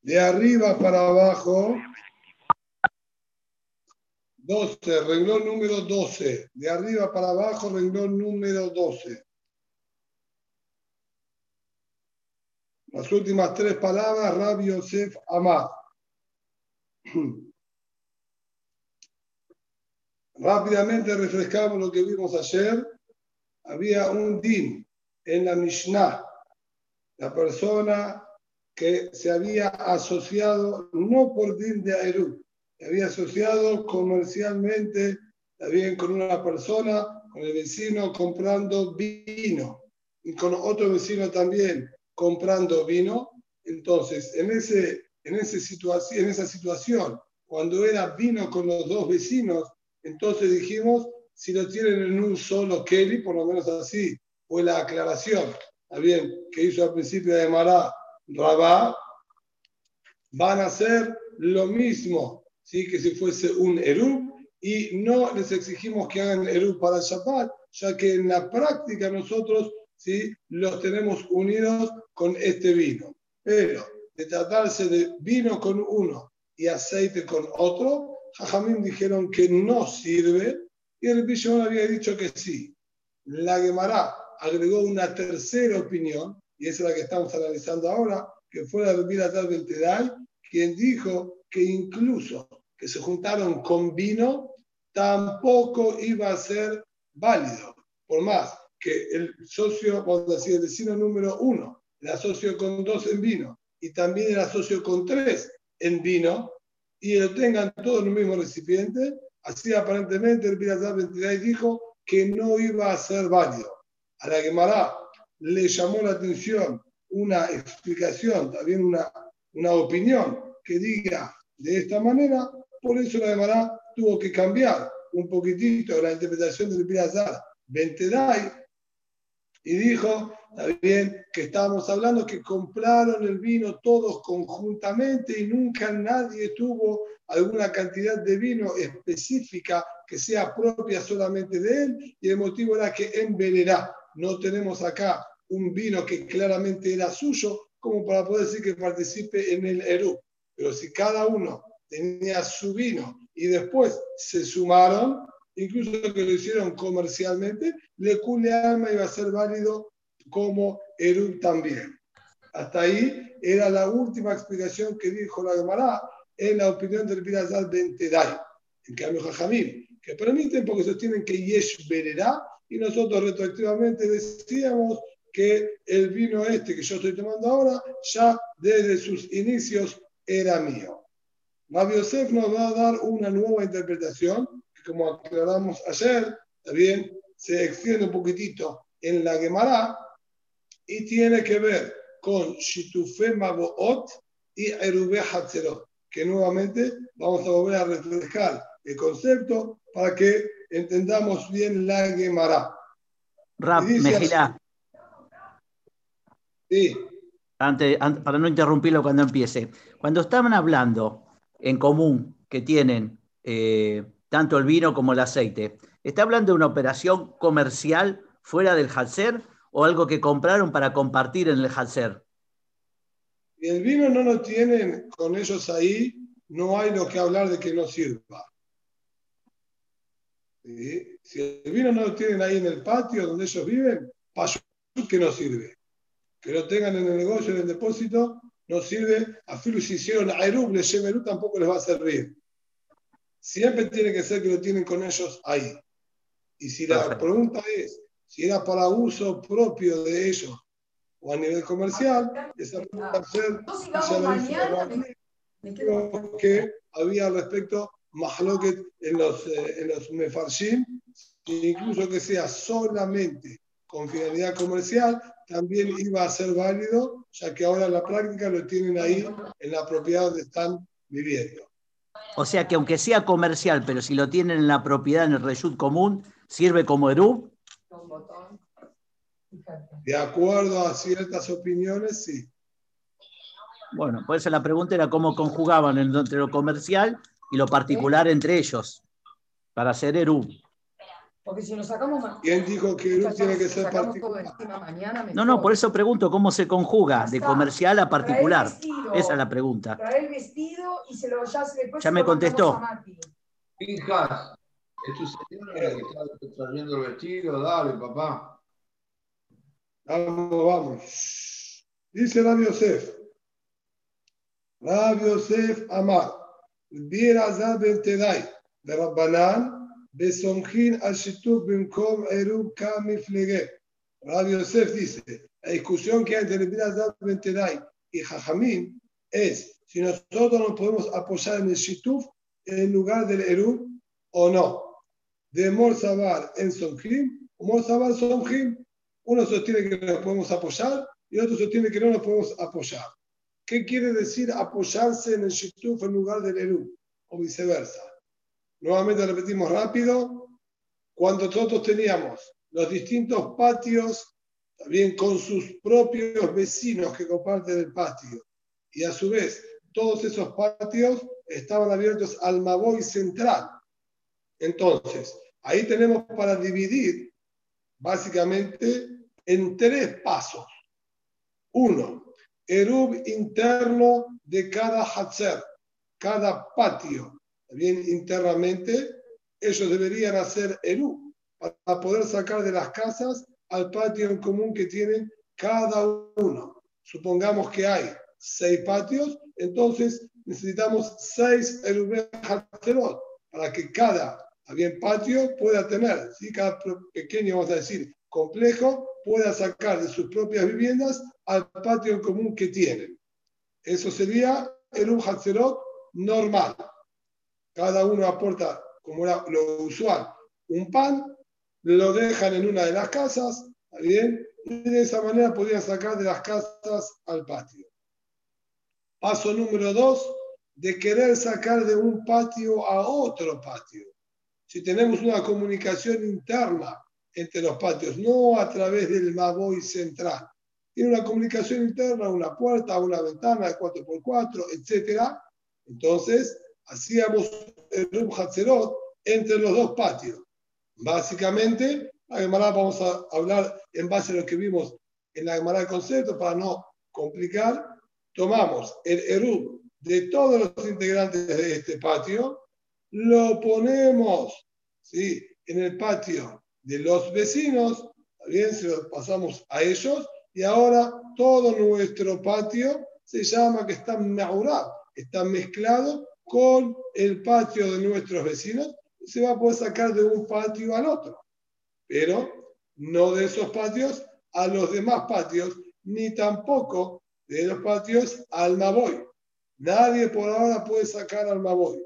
De arriba para abajo, 12, renglón número 12. De arriba para abajo, renglón número 12. Las últimas tres palabras, Rabbi Yosef Amar. Rápidamente refrescamos lo que vimos ayer. Había un din en la Mishnah, la persona que se había asociado no por din de Aerú, se había asociado comercialmente también con una persona, con el vecino comprando vino y con otro vecino también comprando vino. Entonces, en, ese, en, ese en esa situación, cuando era vino con los dos vecinos, entonces dijimos, si lo tienen en un solo Kelly, por lo menos así fue la aclaración, bien, que hizo al principio de Mará Rabá, van a hacer lo mismo, ¿sí? que si fuese un Eru, y no les exigimos que hagan Eru para Shabbat, ya que en la práctica nosotros ¿sí? los tenemos unidos con este vino. Pero de tratarse de vino con uno y aceite con otro, Jajamín dijeron que no sirve y el Bishon había dicho que sí. La Gemara agregó una tercera opinión, y esa es la que estamos analizando ahora, que fue la de tal del Tedal, quien dijo que incluso que se juntaron con vino, tampoco iba a ser válido. Por más que el socio, vamos a decir, el vecino número uno, el asocio con dos en vino, y también el asocio con tres en vino, y lo tengan todos en el mismo recipiente, así aparentemente el Pirazar 23 dijo que no iba a ser válido. A la Gemara le llamó la atención una explicación, también una, una opinión que diga de esta manera, por eso la Gemara tuvo que cambiar un poquitito la interpretación del Pirazar 23 y dijo también que estábamos hablando que compraron el vino todos conjuntamente y nunca nadie tuvo alguna cantidad de vino específica que sea propia solamente de él y el motivo era que en Venerá no tenemos acá un vino que claramente era suyo como para poder decir que participe en el Eru. Pero si cada uno tenía su vino y después se sumaron, incluso que lo hicieron comercialmente, le cule alma iba a ser válido como Eru también. Hasta ahí era la última explicación que dijo la Gemara en la opinión del Pirazal Bentedai. En cambio, Jajamim, que permiten porque sostienen que Yesh vererá y nosotros retroactivamente decíamos que el vino este que yo estoy tomando ahora ya desde sus inicios era mío. Rabbi Yosef nos va a dar una nueva interpretación como aclaramos ayer, también se extiende un poquitito en la Gemara y tiene que ver con Shitufe Maboot y Erube Hatzerot, que nuevamente vamos a volver a refrescar el concepto para que entendamos bien la Gemara. Rap, Mejilá. Sí. Antes, para no interrumpirlo cuando empiece. Cuando estaban hablando en común que tienen eh, tanto el vino como el aceite. ¿Está hablando de una operación comercial fuera del Halser o algo que compraron para compartir en el Halser? Si el vino no lo tienen con ellos ahí, no hay lo que hablar de que no sirva. Si el vino no lo tienen ahí en el patio donde ellos viven, para que no sirve. Que lo tengan en el negocio, en el depósito, no sirve. A Filu si le tampoco les va a servir siempre tiene que ser que lo tienen con ellos ahí. Y si la pregunta es si era para uso propio de ellos o a nivel comercial, esa pregunta ser lo que había al respecto mahloket en los, eh, en los mefarshim, incluso que sea solamente con finalidad comercial, también iba a ser válido, ya que ahora en la práctica lo tienen ahí en la propiedad donde están viviendo. O sea que aunque sea comercial, pero si lo tienen en la propiedad en el reyut común, sirve como ERU. De acuerdo a ciertas opiniones, sí. Bueno, por eso la pregunta era cómo conjugaban entre lo comercial y lo particular entre ellos para hacer ERU. Porque si nos sacamos más. ¿Quién dijo que Eru tiene que ser particular? mañana, No, no, por eso pregunto cómo se conjuga de comercial a particular. vestido, Esa es la pregunta. Trae el vestido y se lo ya se después Ya se me contestó. Hijas, es tu señora la que está trayendo el vestido, dale, papá. Vamos, vamos. Dice Rabbi Yosef. Rabbi Yosef Amar. Viera Zad ben Tedai. De Rabbanan. Besonjin al Shituf Bimkom Erub Kamiflege. Rabbi Yosef dice. La discusión que hay entre Viera Zad ben Tedai y Jajamim es si nosotros nos podemos apoyar en el Shituf en lugar del Erub o no. De Morzabar en Sonjim o Morzabar Sonjim uno sostiene que nos podemos apoyar y otro sostiene que no nos podemos apoyar. ¿Qué quiere decir apoyarse en el Shituf en lugar del Eru? O viceversa. Nuevamente repetimos rápido. Cuando nosotros teníamos los distintos patios, también con sus propios vecinos que comparten el patio, y a su vez todos esos patios estaban abiertos al Maboy central. Entonces, ahí tenemos para dividir básicamente en tres pasos. Uno, Erub interno de cada Hatzer, cada patio. Bien, internamente, ellos deberían hacer Erub para poder sacar de las casas al patio en común que tienen cada uno. Supongamos que hay seis patios, entonces necesitamos seis Erub Hatzerot para que cada bien, patio pueda tener, ¿sí? cada pequeño, vamos a decir, complejo, pueda sacar de sus propias viviendas al patio en común que tienen. Eso sería el Hatzerot normal. Cada uno aporta, como era lo usual, un pan, lo dejan en una de las casas, ¿está bien? Y de esa manera podrían sacar de las casas al patio. Paso número dos, de querer sacar de un patio a otro patio. Si tenemos una comunicación interna entre los patios, no a través del Maboy central. Tiene una comunicación interna, una puerta, una ventana de 4x4, etc. Entonces, hacíamos el Rub Hatzerot entre los dos patios. Básicamente, la Gemara vamos a hablar en base a lo que vimos en la Gemara del concepto para no complicar. Tomamos el Erub de todos los integrantes de este patio, lo ponemos ¿sí? en el patio de los vecinos, bien, se lo pasamos a ellos, y ahora todo nuestro patio se llama que está meurado, está mezclado con el patio de nuestros vecinos, se va a poder sacar de un patio al otro, pero no de esos patios a los demás patios, ni tampoco de los patios al Maboy. Nadie por ahora puede sacar al Maboy.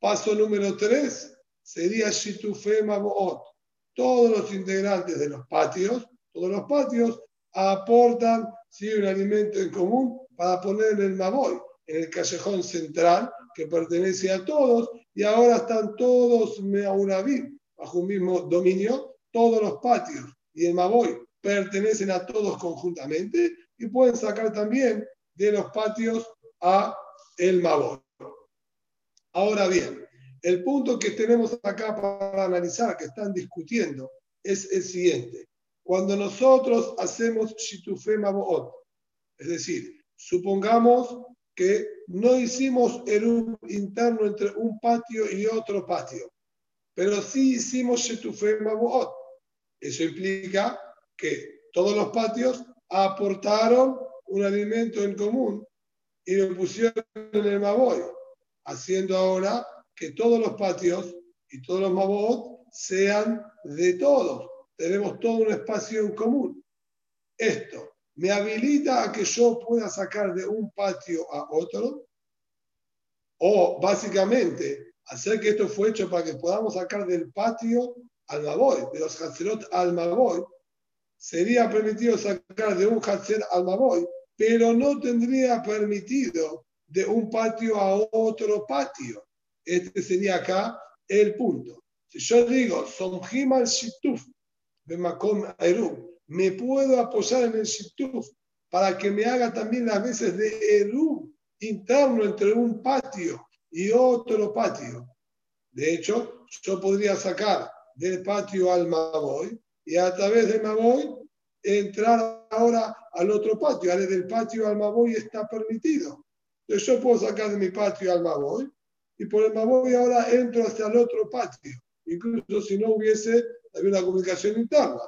Paso número tres sería Shitufe Maboot todos los integrantes de los patios, todos los patios aportan ¿sí? un alimento en común para poner en el Maboy, en el callejón central que pertenece a todos, y ahora están todos Meaunavim, bajo un mismo dominio, todos los patios y el Maboy pertenecen a todos conjuntamente y pueden sacar también de los patios a el Maboy. Ahora bien, el punto que tenemos acá para analizar, que están discutiendo, es el siguiente. Cuando nosotros hacemos Shitufe Maboot, es decir, supongamos que no hicimos el interno entre un patio y otro patio, pero sí hicimos Shitufe Maboot. Eso implica que todos los patios aportaron un alimento en común y lo pusieron en el Maboy, haciendo ahora que todos los patios y todos los mabot sean de todos. Tenemos todo un espacio en común. Esto me habilita a que yo pueda sacar de un patio a otro, o básicamente hacer que esto fue hecho para que podamos sacar del patio al maboy, de los hatzerot al maboy, sería permitido sacar de un hatzer al maboy, pero no tendría permitido de un patio a otro patio. Este sería acá el punto. Si yo digo, Somjim al Shituf, Bemakom Eru, me puedo apoyar en el Shituf para que me haga también las veces de Eru interno entre un patio y otro patio. De hecho, yo podría sacar del patio al Maboy y a través del Maboy entrar ahora al otro patio. Ahora del patio al Maboy está permitido. Entonces yo puedo sacar de mi patio al Maboy y por el Maboy ahora entro hasta el otro patio, incluso si no hubiese habido una comunicación interna.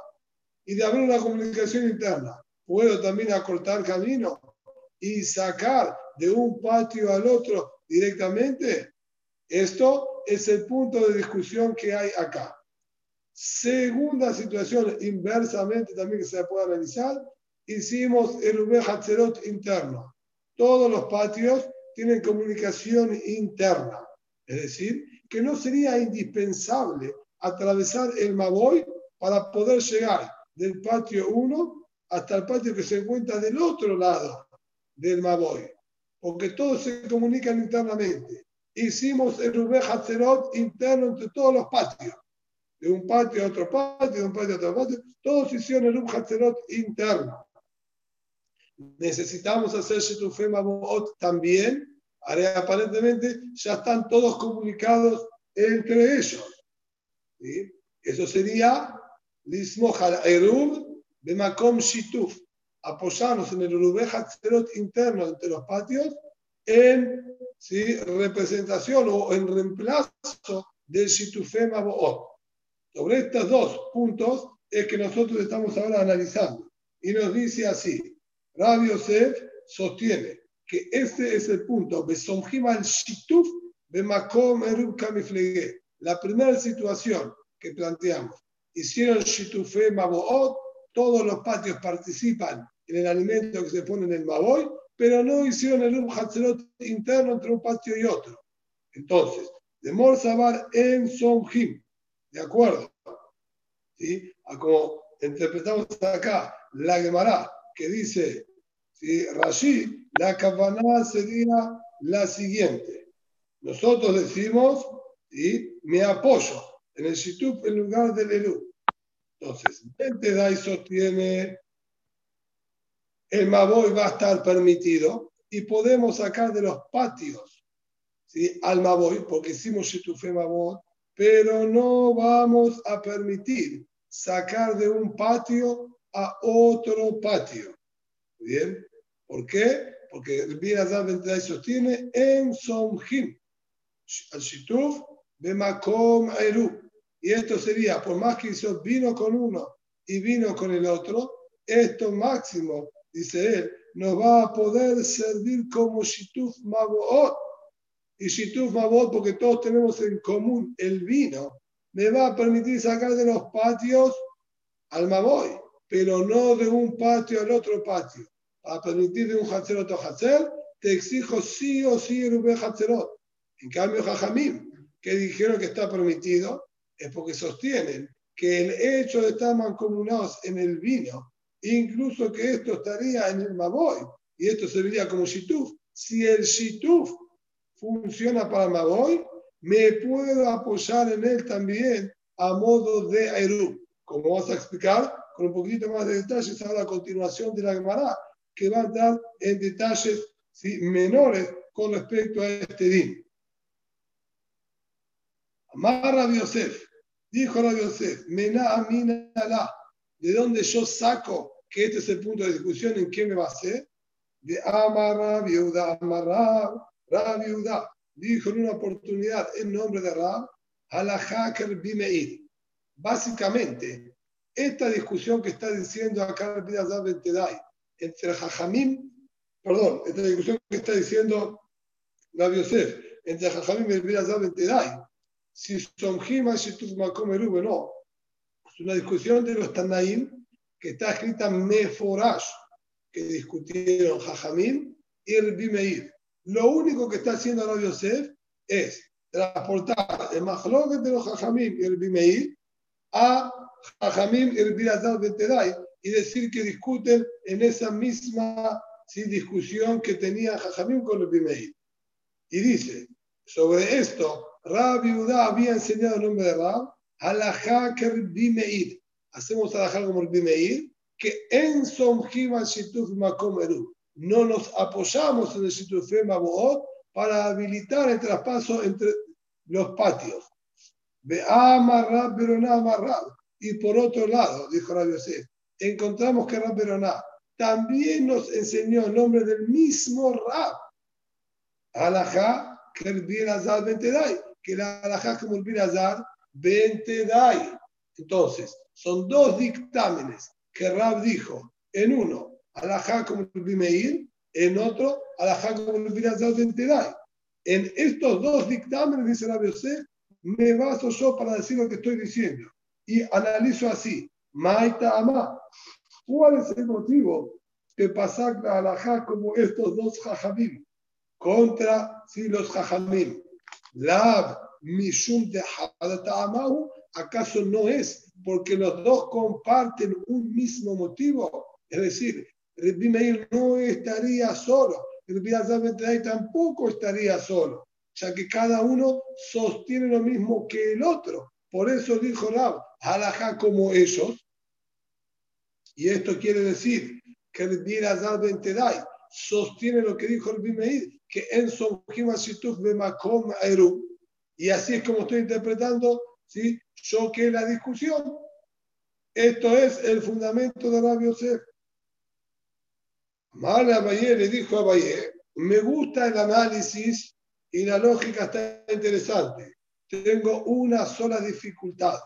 Y de haber una comunicación interna, puedo también acortar camino y sacar de un patio al otro directamente. Esto es el punto de discusión que hay acá. Segunda situación, inversamente también que se puede analizar, hicimos el Hatzerot interno. Todos los patios tienen comunicación interna, es decir, que no sería indispensable atravesar el Maboy para poder llegar del patio 1 hasta el patio que se encuentra del otro lado del Maboy, porque todos se comunican internamente. Hicimos el Rubé Hatzerot interno entre todos los patios de un patio a otro patio, de un patio a otro patio, todos hicieron el Hatzerot interno. Necesitamos hacer Shetufé Mabot también, aparentemente ya están todos comunicados entre ellos. Eso sería Lismohal Erub Bemakom Shituf, apoyarnos en el Hatzerot interno entre los patios en ¿sí? representación o en reemplazo del Shitufé Mabot. Sobre estos dos puntos es que nosotros estamos ahora analizando. Y nos dice así, Rabbi Yosef sostiene que este es el punto, al Shituf Bemakom Erub Kamiflege. La primera situación que planteamos, hicieron Shitufé Maboot, todos los patios participan en el alimento que se pone en el Maboy, pero no hicieron el Ub Hatzerot interno entre un patio y otro. Entonces, de Morzabar en Somjim, ¿De acuerdo? ¿Sí? A como interpretamos acá la Gemara, que dice, ¿sí? Rashi, la cabana sería la siguiente. Nosotros decimos, ¿sí? me apoyo en el Shitup en lugar del Eru. Entonces, Vente Dai sostiene, el Maboy va a estar permitido y podemos sacar de los patios ¿sí? al Maboy, porque hicimos Shitufe Maboy, pero no vamos a permitir sacar de un patio a otro patio. ¿Bien? ¿Por qué? Porque el Birazar sostiene en Somjim, al Shituf, Bemakom Eru. Y esto sería, por más que hizo vino con uno y vino con el otro, esto máximo, dice él, nos va a poder servir como Shituf Magoot y Shituf Mabot, porque todos tenemos en común el vino, me va a permitir sacar de los patios al Maboy, pero no de un patio al otro patio. A permitir de un Hatzer a Hatzer, te exijo sí o sí el Ube Hatzerot. En cambio, Jajamim, que dijeron que está permitido, es porque sostienen que el hecho de estar mancomunados en el vino, incluso que esto estaría en el Maboy, y esto serviría como Shituf, si el Shituf funciona para Maboy, me puedo apoyar en él también a modo de Eru, como vamos a explicar con un poquito más de detalles a continuación de la Gemara, que va a dar en detalles menores con respecto a este din. Amar Rabbi Yosef, dijo Rabbi Yosef, ¿de dónde yo saco que este es el punto de discusión en qué me va a hacer? De Amar Viuda, Amar Yehuda dijo en una oportunidad en nombre de Rab, Haker Bimeir. Básicamente, esta discusión que está diciendo acá entre Jajamim, perdón, esta discusión que está diciendo Rab Yosef, entre Jajamim y Bidazab Bentedai, si son Hima Shituf Makom no. Es una discusión de los Tanaim que está escrita Meforash, que discutieron Jajamim y el Bimeir. Lo único que está haciendo Rabbi Yosef es transportar el Mahloket de los Jajamim y el Bimeir a Jajamim y el Birazal Betedai y decir que discuten en esa misma discusión que tenía Jajamim con el Bimeir. Y dice, sobre esto, Rabbi Udá había enseñado el nombre de Rab, Alajá que Bimeir. Hacemos alajá como el Bimeir, que en Somjiva Shituf Makom Eru no nos apoyamos en el Situfe Maboot para habilitar el traspaso entre los patios. Ve amarrab Beroná amarrab. Y por otro lado, dijo Rabbi Yosef, encontramos que Rab Beroná también nos enseñó el nombre del mismo Rab. Alajá que el Birazar Bentedai, que la alajá como el Birazar Bentedai. Entonces, son dos dictámenes que Rab dijo. En uno, alajá como el Bimeir, en otro, alajá como el Birazar Bentedai. En estos dos dictámenes, dice Rabbi Yosef, me baso yo para decir lo que estoy diciendo. Y analizo así. Maita Amá. ¿Cuál es el motivo que pasar la alajá como estos dos jajamim contra si los jajamim? Lab mishum de ¿acaso no es porque los dos comparten un mismo motivo? Es decir, Rabbi Meir no estaría solo, Rabbi Azar tampoco estaría solo, ya que cada uno sostiene lo mismo que el otro. Por eso dijo Rab, halajá como ellos. Y esto quiere decir que Birazar Bentedai sostiene lo que dijo el Bimeir, que en Bemakom Eru. Y así es como estoy interpretando, ¿sí? yo que la discusión. Esto es el fundamento de Rabbi Yosef. Mal Abaye le dijo a Abaye, me gusta el análisis y la lógica está interesante. Tengo una sola dificultad.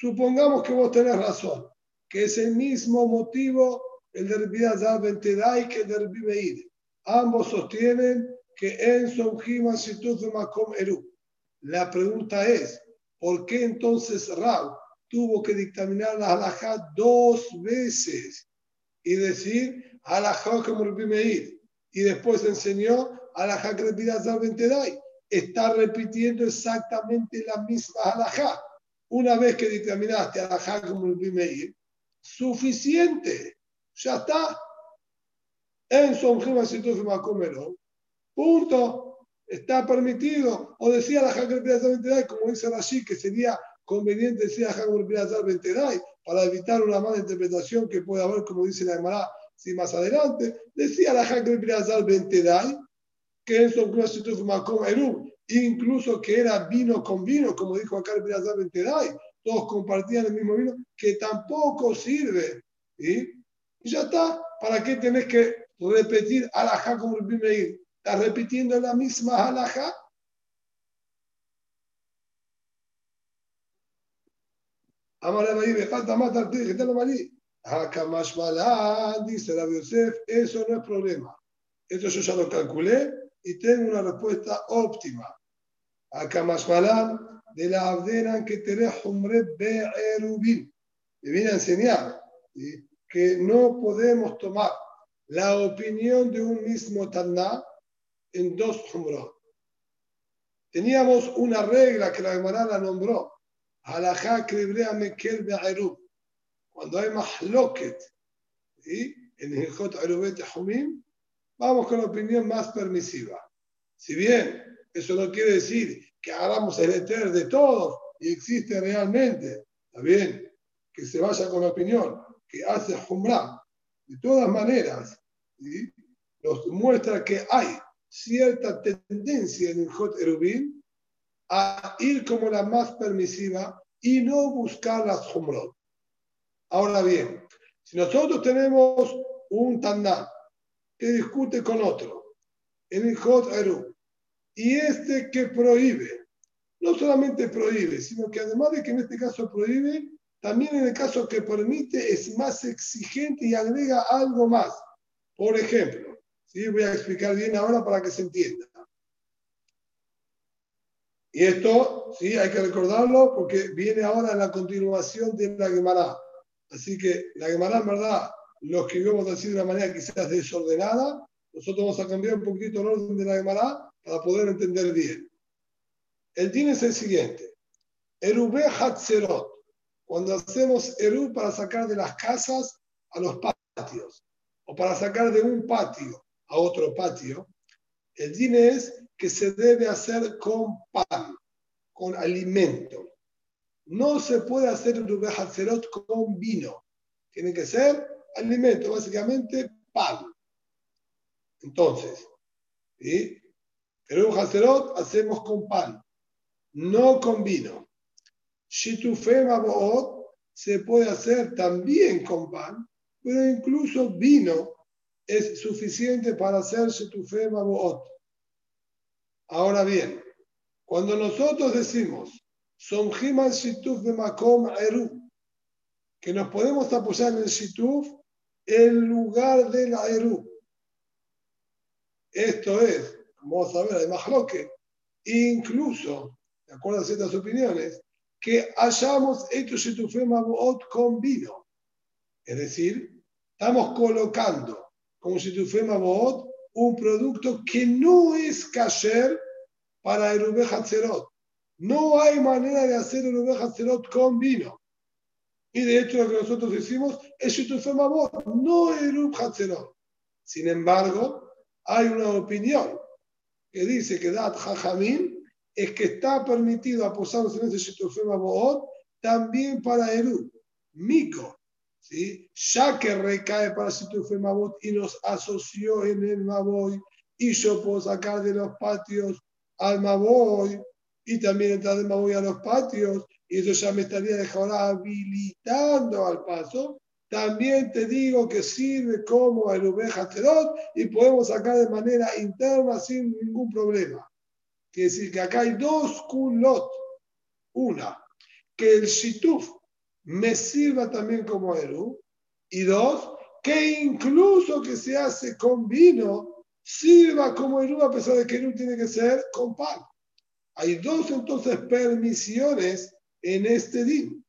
Supongamos que vos tenés razón, que es el mismo motivo el de Rabbi Bentedai que el de. Ambos sostienen que en Sonjima Situf Makom Eru. La pregunta es, ¿por qué entonces Rab tuvo que dictaminar la halajá dos veces y decir halajá como Meir? Y después enseñó halajá que Rabbi Bentedai está repitiendo exactamente la misma halajá. Una vez que dictaminaste como el Bimeir, suficiente, ya está. En Somjima comerlo. punto, está permitido. O decía la Ventedai, como dice Rashi, que sería conveniente decir la Ventedai para evitar una mala interpretación que pueda haber, como dice la Gemara, si más adelante. Decía la Ventedai que en su Makom Eru, incluso que era vino con vino, como dijo acá el Birazar Bentedai, todos compartían el mismo vino, que tampoco sirve. Y ya está, ¿para qué tenés que repetir alajá como el Bimeir? ¿Estás repitiendo la misma alajá? Amar Marí, me falta más tarde, que te lo marí. Dice la Yosef, eso no es problema. Esto yo ya lo calculé y tengo una respuesta óptima. Acá más malán de la abdena que te be'erubin. Me viene a enseñar que no podemos tomar la opinión de un mismo Taná en dos humrot. Teníamos una regla que la Gemara la nombró. Halajá kribrea mekel be'erub. Cuando hay mahloket, en el Jot Arubet Humim, Vamos con la opinión más permisiva. Si bien eso no quiere decir que hagamos el eter de todos y existe realmente, está bien, que se vaya con la opinión que hace Jumra. De todas maneras, nos muestra que hay cierta tendencia en el Jot Erubin a ir como la más permisiva y no buscar las Jumrot. Ahora bien, si nosotros tenemos un Taná que discute con otro en el Jot Eru. Y este que prohíbe, no solamente prohíbe, sino que además de que en este caso prohíbe, también en el caso que permite es más exigente y agrega algo más. Por ejemplo, ¿sí? voy a explicar bien ahora para que se entienda. Y esto, sí, hay que recordarlo porque viene ahora en la continuación de la Gemara. Así que la Gemara, en verdad, lo escribimos así de una manera quizás desordenada, nosotros vamos a cambiar un poquito el orden de la Gemara para poder entender bien. El din es el siguiente. Erube Hatzerot. Cuando hacemos Eru para sacar de las casas a los patios, o para sacar de un patio a otro patio, el din es que se debe hacer con pan, con alimento. No se puede hacer Erube Hatzerot con vino. Tiene que ser alimento, básicamente pan. Entonces, ¿sí? Eruv Hatzerot hacemos con pan, no con vino. Shitufé Maboot se puede hacer también con pan, pero incluso vino es suficiente para hacer Shitufé Maboot. Ahora bien, cuando nosotros decimos Somjim Shituf de Makom Eru, que nos podemos apoyar en el Shituf en lugar de la Eru. Esto es, vamos a ver, además lo que incluso, de acuerdo a ciertas opiniones, que hayamos hecho Shitufé Maboot con vino. Es decir, estamos colocando como Shitufé Maboot un producto que no es kasher para el Hatzerot. No hay manera de hacer el Hatzerot con vino. Y de hecho lo que nosotros decimos es Shitufé Maboot, no el Hatzerot. Sin embargo, hay una opinión que dice que Dat Jajamín es que está permitido aposarse en ese Shitufé Maboot también para Eru. Mico, ¿sí? ya que recae para Shitufé Mabot y nos asoció en el Maboy, y yo puedo sacar de los patios al Maboy y también entrar del Maboy a los patios, y eso ya me estaría dejando habilitando al paso. También te digo que sirve como el terot y podemos sacar de manera interna sin ningún problema. Quiere decir que acá hay dos kulot. Una, que el shituf me sirva también como Eru. Y dos, que incluso que se hace con vino, sirva como Eru a pesar de que Eru tiene que ser con pan. Hay dos entonces permisiones en este din.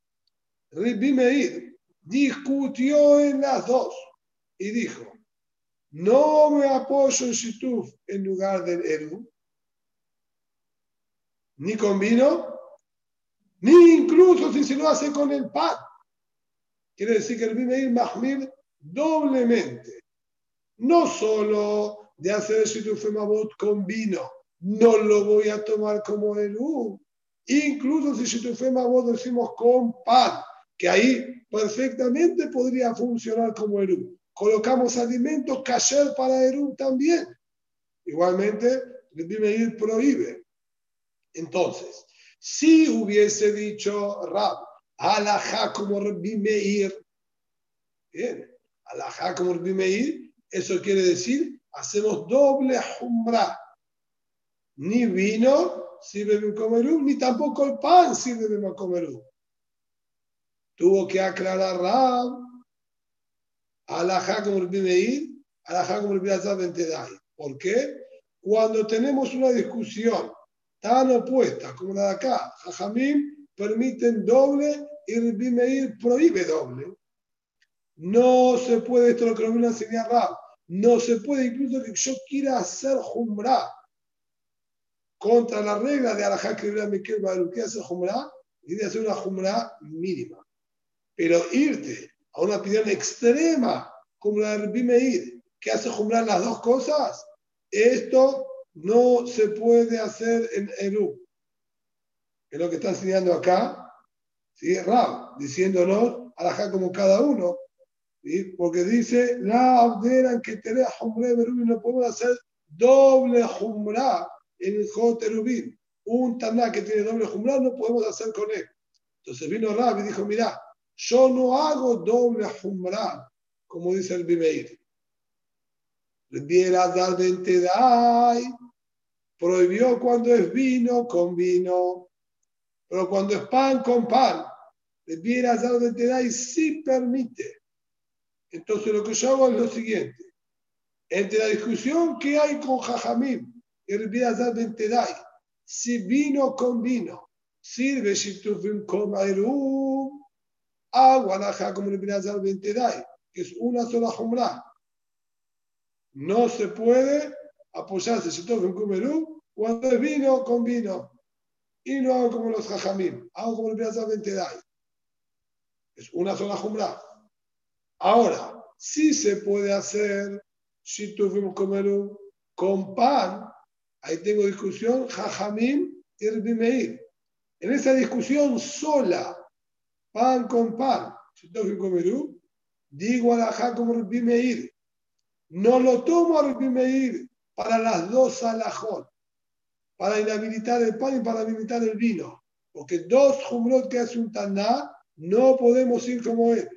Rabbi Meir discutió en las dos y dijo, no me apoyo en Shituf en lugar del Eru, ni con vino, ni incluso si se lo hace con el pan. Quiere decir que el Meir Mahmir doblemente, no solo de hacer Shituf Mabot con vino, no lo voy a tomar como Eru, incluso si Shituf Mabot decimos con pan, que ahí perfectamente podría funcionar como Eru. Colocamos alimentos kasher para Eru también. Igualmente, Meir prohíbe. Entonces, si hubiese dicho Rab, alajá como Rabbi Meir, bien, alajá como Rabbi Meir, eso quiere decir, hacemos doble humra. Ni vino sirve comerú, ni tampoco el pan sirve de comerú. Tuvo que aclarar Rab, alajá como Rabbi Meir, alajá como Azar ¿Por qué? Cuando tenemos una discusión tan opuestas como la de acá. Jajamim permiten doble y Meir prohíbe doble. No se puede, esto es lo que nos viene a enseñar Rab, no se puede incluso que yo quiera hacer jumra contra la regla de Alajá que Miquel que hacer jumra y de hacer una jumra mínima. Pero irte a una opinión extrema como la de que hace jumra las dos cosas, esto no se puede hacer en Eru. Es lo que está enseñando acá, ¿sí? Rab, diciéndonos, alajá como cada uno, porque dice, la abderan que te jumre y no podemos hacer doble jumra en el Joterubim. Un taná que tiene doble jumra no podemos hacer con él. Entonces vino Rab y dijo, mira, yo no hago doble jumra, como dice el Bimeir. Viera dar dai prohibió cuando es vino con vino, pero cuando es pan con pan, Viera dar dai sí permite. Entonces lo que yo hago es lo siguiente. Entre la discusión que hay con Jajamim y Viera dar dai, si vino con vino, sirve si tu con Airu, agua como que es una sola jumra no se puede apoyarse si toca un kumerú cuando es vino con vino. Y no hago como los jajamim, hago como el Ventedai. Es una sola jumra. Ahora, si se puede hacer si tuvimos comerú con pan, ahí tengo discusión, jajamim y Meir. En esa discusión sola, pan con pan, digo a la como Meir no lo tomo a Rabbi Meir para las dos alajot, para inhabilitar el pan y para habilitar el vino. Porque dos jumrot que hace un taná, no podemos ir como él.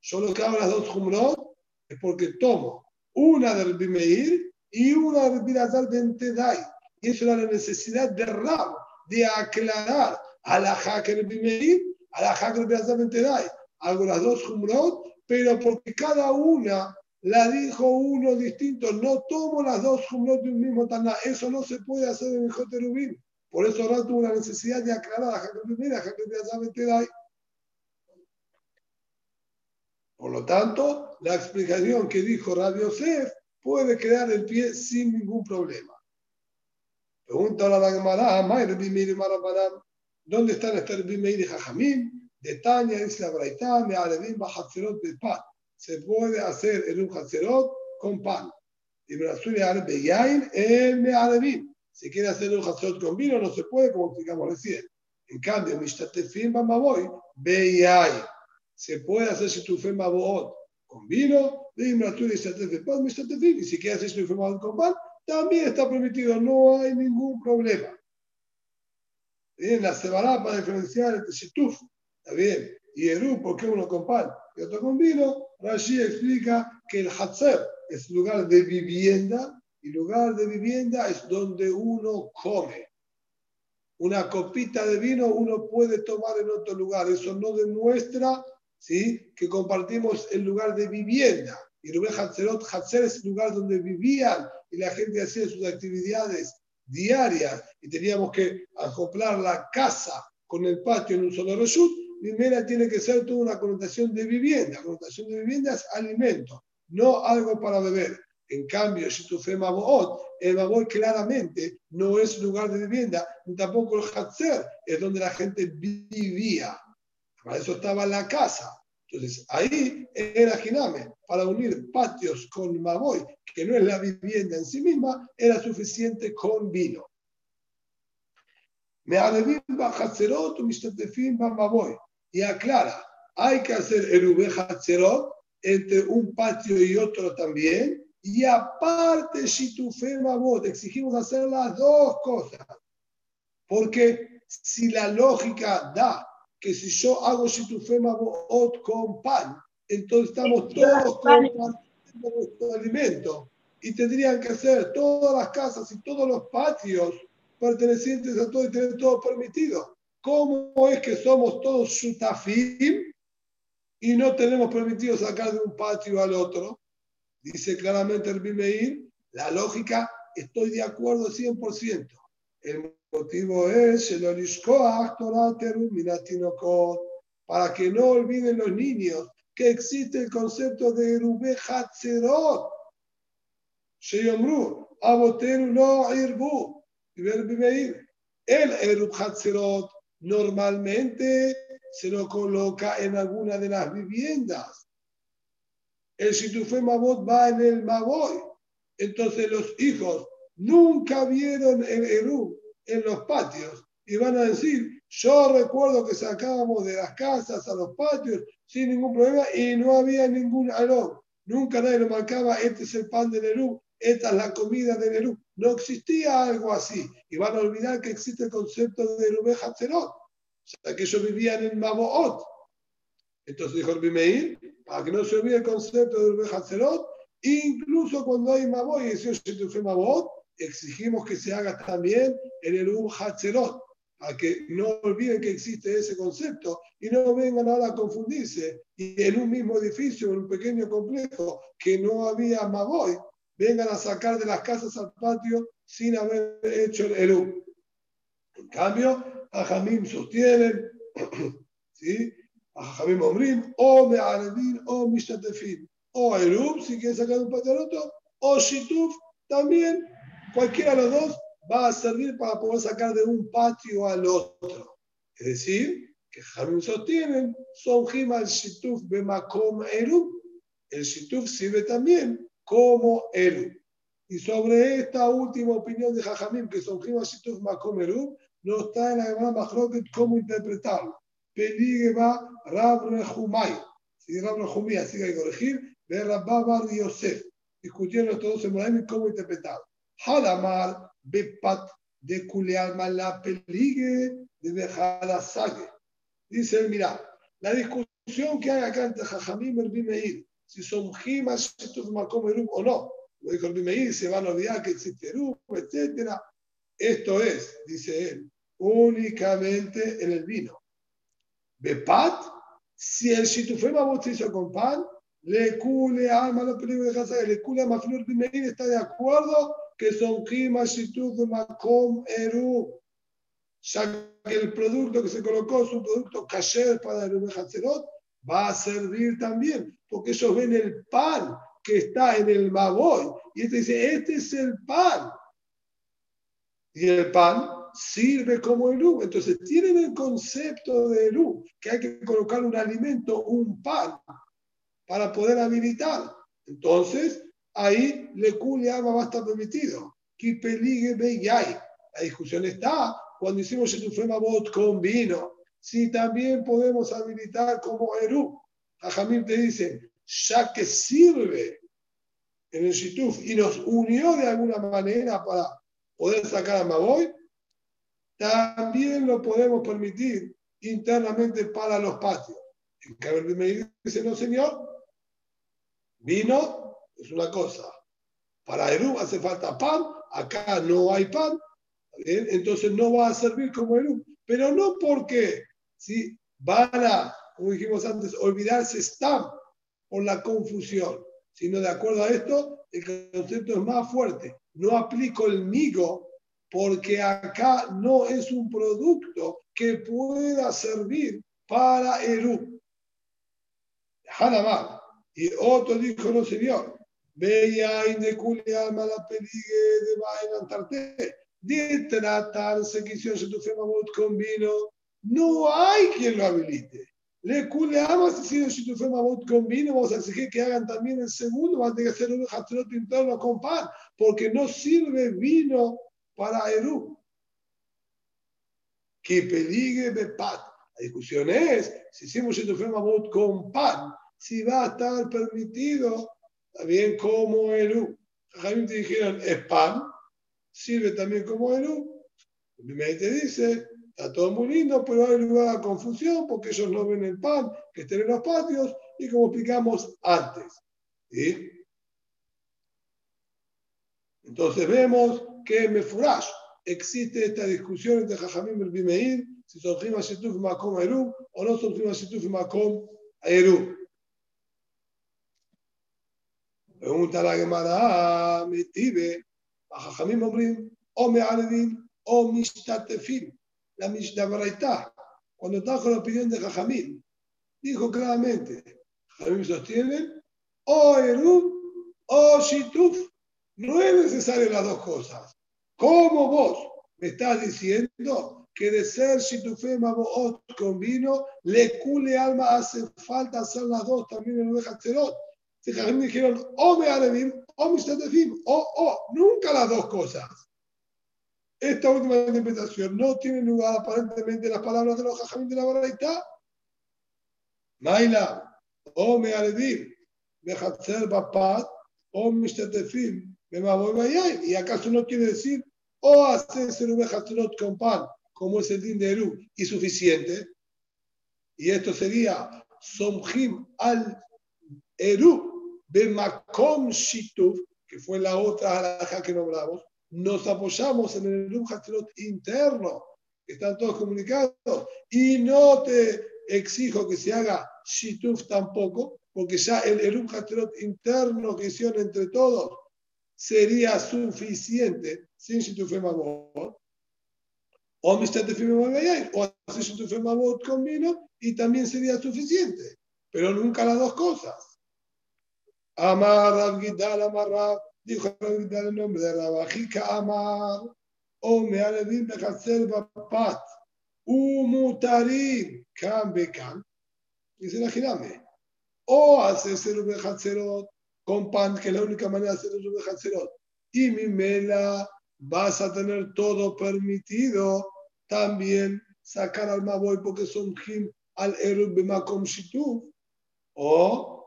Yo lo que hago las dos jumrot es porque tomo una del Bimeir y una del Birazal de Entedai. Y eso era la necesidad de Rab, de aclarar a la Haker Bimeir, a la de Entedai. Hago las dos jumrot, pero porque cada una la dijo uno distinto. No tomo las dos jumrot de un mismo taná. Eso no se puede hacer en el Joterubim. Por eso ahora tuvo la necesidad de aclarar a Entedai. Por lo tanto, la explicación que dijo Rabbi Yosef puede quedar el pie sin ningún problema. Pregunta a la Gemara, ¿dónde están estos Bimeir y Jajamim? De Tania, dice la Braitá, me alevim bajatzerot de pan. Se puede hacer en un hatzerot con pan. Y Brasuri arbe yain, el me alevim. Si quiere hacer un hatzerot con vino, no se puede, como explicamos recién. En cambio, mishtatefim bamaboy, be yain se puede hacer Shitufé Maboot con vino, y si quiere hacer Shitufé Maboot con pan, también está permitido, no hay ningún problema. Bien, la sebará para diferenciar entre Shituf, está bien, y Eru, porque uno con pan y otro con vino, Rashi explica que el Hatzer es lugar de vivienda y lugar de vivienda es donde uno come. Una copita de vino uno puede tomar en otro lugar, eso no demuestra ¿sí? que compartimos el lugar de vivienda. Y Rubén Hatzerot, Hatzer es el lugar donde vivían y la gente hacía sus actividades diarias y teníamos que acoplar la casa con el patio en un solo reshut. Primera tiene que ser toda una connotación de vivienda. connotación de vivienda es alimento, no algo para beber. En cambio, si tu fe Maboot, el Maboot claramente no es lugar de vivienda, ni tampoco el Hatzer es donde la gente vivía. Para eso estaba la casa. Entonces, ahí era Jiname. Para unir patios con Maboy, que no es la vivienda en sí misma, era suficiente con vino. Me. Y aclara, hay que hacer el Hatzerot entre un patio y otro también. Y aparte, Shitufe Mabot, exigimos hacer las dos cosas. Porque si la lógica da que si yo hago Shitufé Mabot con pan, entonces estamos todos compartiendo nuestro alimento. Y tendrían que hacer todas las casas y todos los patios pertenecientes a todo y tener todo permitido. ¿Cómo es que somos todos shutafim y no tenemos permitido sacar de un patio al otro? Dice claramente el Bimeir, la lógica, estoy de acuerdo 100%. El motivo es el para que no olviden los niños que existe el concepto de Erube Hatzerot. Sheyomru, Aboteru no Irbu. El Erub Hatzerot normalmente se lo coloca en alguna de las viviendas. El Shitufé Mabot va en el Maboy. Entonces los hijos nunca vieron el Erub en los patios y van a decir, yo recuerdo que sacábamos de las casas a los patios sin ningún problema y no había ningún aló. Nunca nadie lo marcaba, este es el pan de Nerú, esta es la comida de Nerú. No existía algo así. Y van a olvidar que existe el concepto de Nerú Hatzerot. O sea, que ellos vivían en Maboot. Entonces dijo el Bimeir, para que no se olvide el concepto de Nerú Hatzerot, incluso cuando hay Maboot y se fue Maboot, exigimos que se haga también en el Um Hatzerot, a que no olviden que existe ese concepto y no vengan ahora a confundirse y en un mismo edificio, en un pequeño complejo que no había Maboy, vengan a sacar de las casas al patio sin haber hecho el Erum. En cambio, a Jamim sostienen, ¿sí? a Jamim Omrim, o Me'arevin, o Mishtatefin, o Erum, si quieren sacar un patio al otro, o Shituf, también Cualquiera de los dos va a servir para poder sacar de un patio al otro. Es decir, que Jamim sostienen, son Himal Shituf Bemakom Eru. El Shituf sirve también como Eru. Y sobre esta última opinión de Jajamim, que son Himal Shituf Makom Eru, no está en la Gemara Machloket cómo interpretarlo. Pelige va Rab Rehumay. Si Rab Rehumay hay que corregir, ve Rabba Bar Yosef. Discutieron estos dos en cómo interpretarlo. Halamar bepat de la peligue de sague. Dice él, mira, la discusión que hay acá entre Jajamim y el Bimeir, si son Jimas, Erum o no. Lo dijo el Bimeir, se van a olvidar que existe Erum, etc. Esto es, dice él, únicamente en el vino. Bepat, si el Shitufem se hizo con pan, le cule alma los peligros de casa, le cule a Flor Bimeir está de acuerdo que son Shituf, Makom Erum ya que el producto que se colocó es un producto kasher para el Hatzerot, va a servir también, porque ellos ven el pan que está en el Maboy, y este dice, este es el pan. Y el pan sirve como Eru. Entonces tienen el concepto de Eru, que hay que colocar un alimento, un pan, para poder habilitar. Entonces, ahí le ama va a estar permitido. La discusión está cuando hicimos el Mabot con vino, si también podemos habilitar como Eru. Jajamim te dice, ya que sirve en el Shituf y nos unió de alguna manera para poder sacar a Maboy, también lo podemos permitir internamente para los patios. En me dice, no señor, vino es una cosa. Para Eru hace falta pan, acá no hay pan, entonces no va a servir como el Pero no porque si van a, como dijimos antes, olvidarse están por la confusión, sino de acuerdo a esto, el concepto es más fuerte. No aplico el migo porque acá no es un producto que pueda servir para Eru. Hanamar. Y otro dijo, no señor, veía culia mala peligue de vaina antarte de tratarse que hicieron Shitufemamot con vino, no hay quien lo habilite. Le culeamos si hicieron Shitufemamot con vino, vamos a exigir que hagan también el segundo, van a tener que hacer un Hatzrot interno con pan, porque no sirve vino para Eru. Que peligue de pan. La discusión es, si hicimos Shitufemamot con pan, si va a estar permitido también como Eru. Jaime te dijeron, es pan, sirve también como Eru. Primeramente dice, está todo muy lindo, pero hay lugar a confusión porque ellos no ven el pan que está en los patios y como explicamos antes. Entonces vemos que en Mefurash existe esta discusión entre Jajamim y Bimeir, si son Jima Shituf Makom Eru o no son Jima Shituf Makom Eru pregunta la Gemara, Metibe, Jajamim Omrim, o Me'arevim, o Mishtatefim. La Mishnah cuando trajo la opinión de Jajamim, dijo claramente, Jajamim sostiene, o Erub, o Shituf. No es necesario las dos cosas. ¿Cómo vos me estás diciendo que de ser Shitufem Maboot con vino, le cule alma, hace falta hacer las dos también en el Oveja si Jajamín dijeron, o me Arevim o Mistatefim, o, o, nunca las dos cosas. Esta última interpretación no tiene lugar aparentemente en las palabras de los jajamín de la Baraita. Maila, o me Arevim, Behatzer Bapat, o Mistatefim, Bayay. ¿Y acaso no quiere decir, o hacer ser con pan, como es el din de Eru, y suficiente? Y esto sería Somjim al Eru, Bemakom Shituf, que fue la otra alhaja que nombramos, nos apoyamos en el Erum interno, que están todos comunicados, y no te exijo que se haga Shituf tampoco, porque ya el Erum interno que hicieron entre todos sería suficiente sin Shituf Mamot. O o hacer Shituf Mamot con vino, y también sería suficiente, pero nunca las dos cosas. Amar Rabgidal, Amar Rab, dijo Rabgidal el nombre de Rabajika Amar, o me alevim bechatzer bapat, umutarim, kan bekan, dice la o hace ser bechatzerot, con pan, que es la única manera de hacer el bechatzerot, y mi mela vas a tener todo permitido, también sacar al maboy porque son jim al erub bemakom shituf, o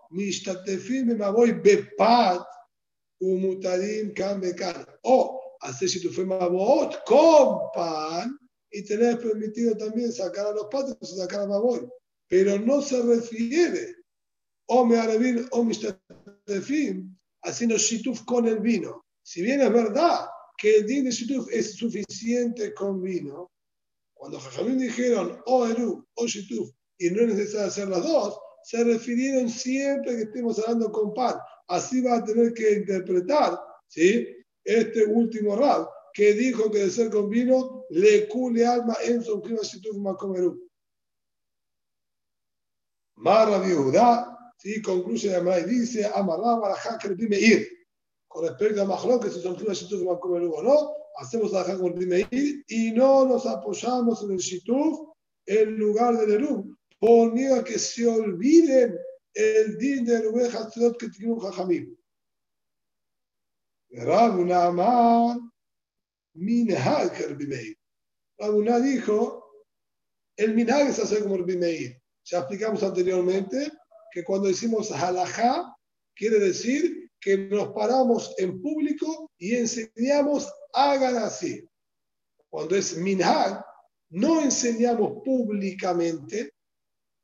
o hacer si tu fue Mabot con pan y tener permitido también sacar a los patos y sacar a Mabot. Pero no se refiere o me arevil o mistatefim haciendo shituf con el vino. Si bien es verdad que el din de shituf es suficiente con vino, cuando Jajamín dijeron o eru oh, o shituf y no es necesario hacer las dos, se refirieron siempre que estemos hablando con pan. Así va a tener que interpretar ¿sí? este último rab que dijo que de ser con vino le cule alma en su clima Makomeru. Marra Judá, ¿sí? concluye la y dice, Amarra Barajá ir Con respecto a Majló, que si son clima Shituf Makomeru o no, hacemos la con ir y no nos apoyamos en el Shituf en lugar del Eru, por miedo a que se olviden el din de Rubén Hatzot que tiene un Jajamim. Rabuna Amar, Minhag Herbimeir. Rabuna dijo, el Minhag es hacer como Herbimeir. Ya explicamos anteriormente que cuando decimos halajá, quiere decir que nos paramos en público y enseñamos, hagan así. Cuando es minhag, no enseñamos públicamente,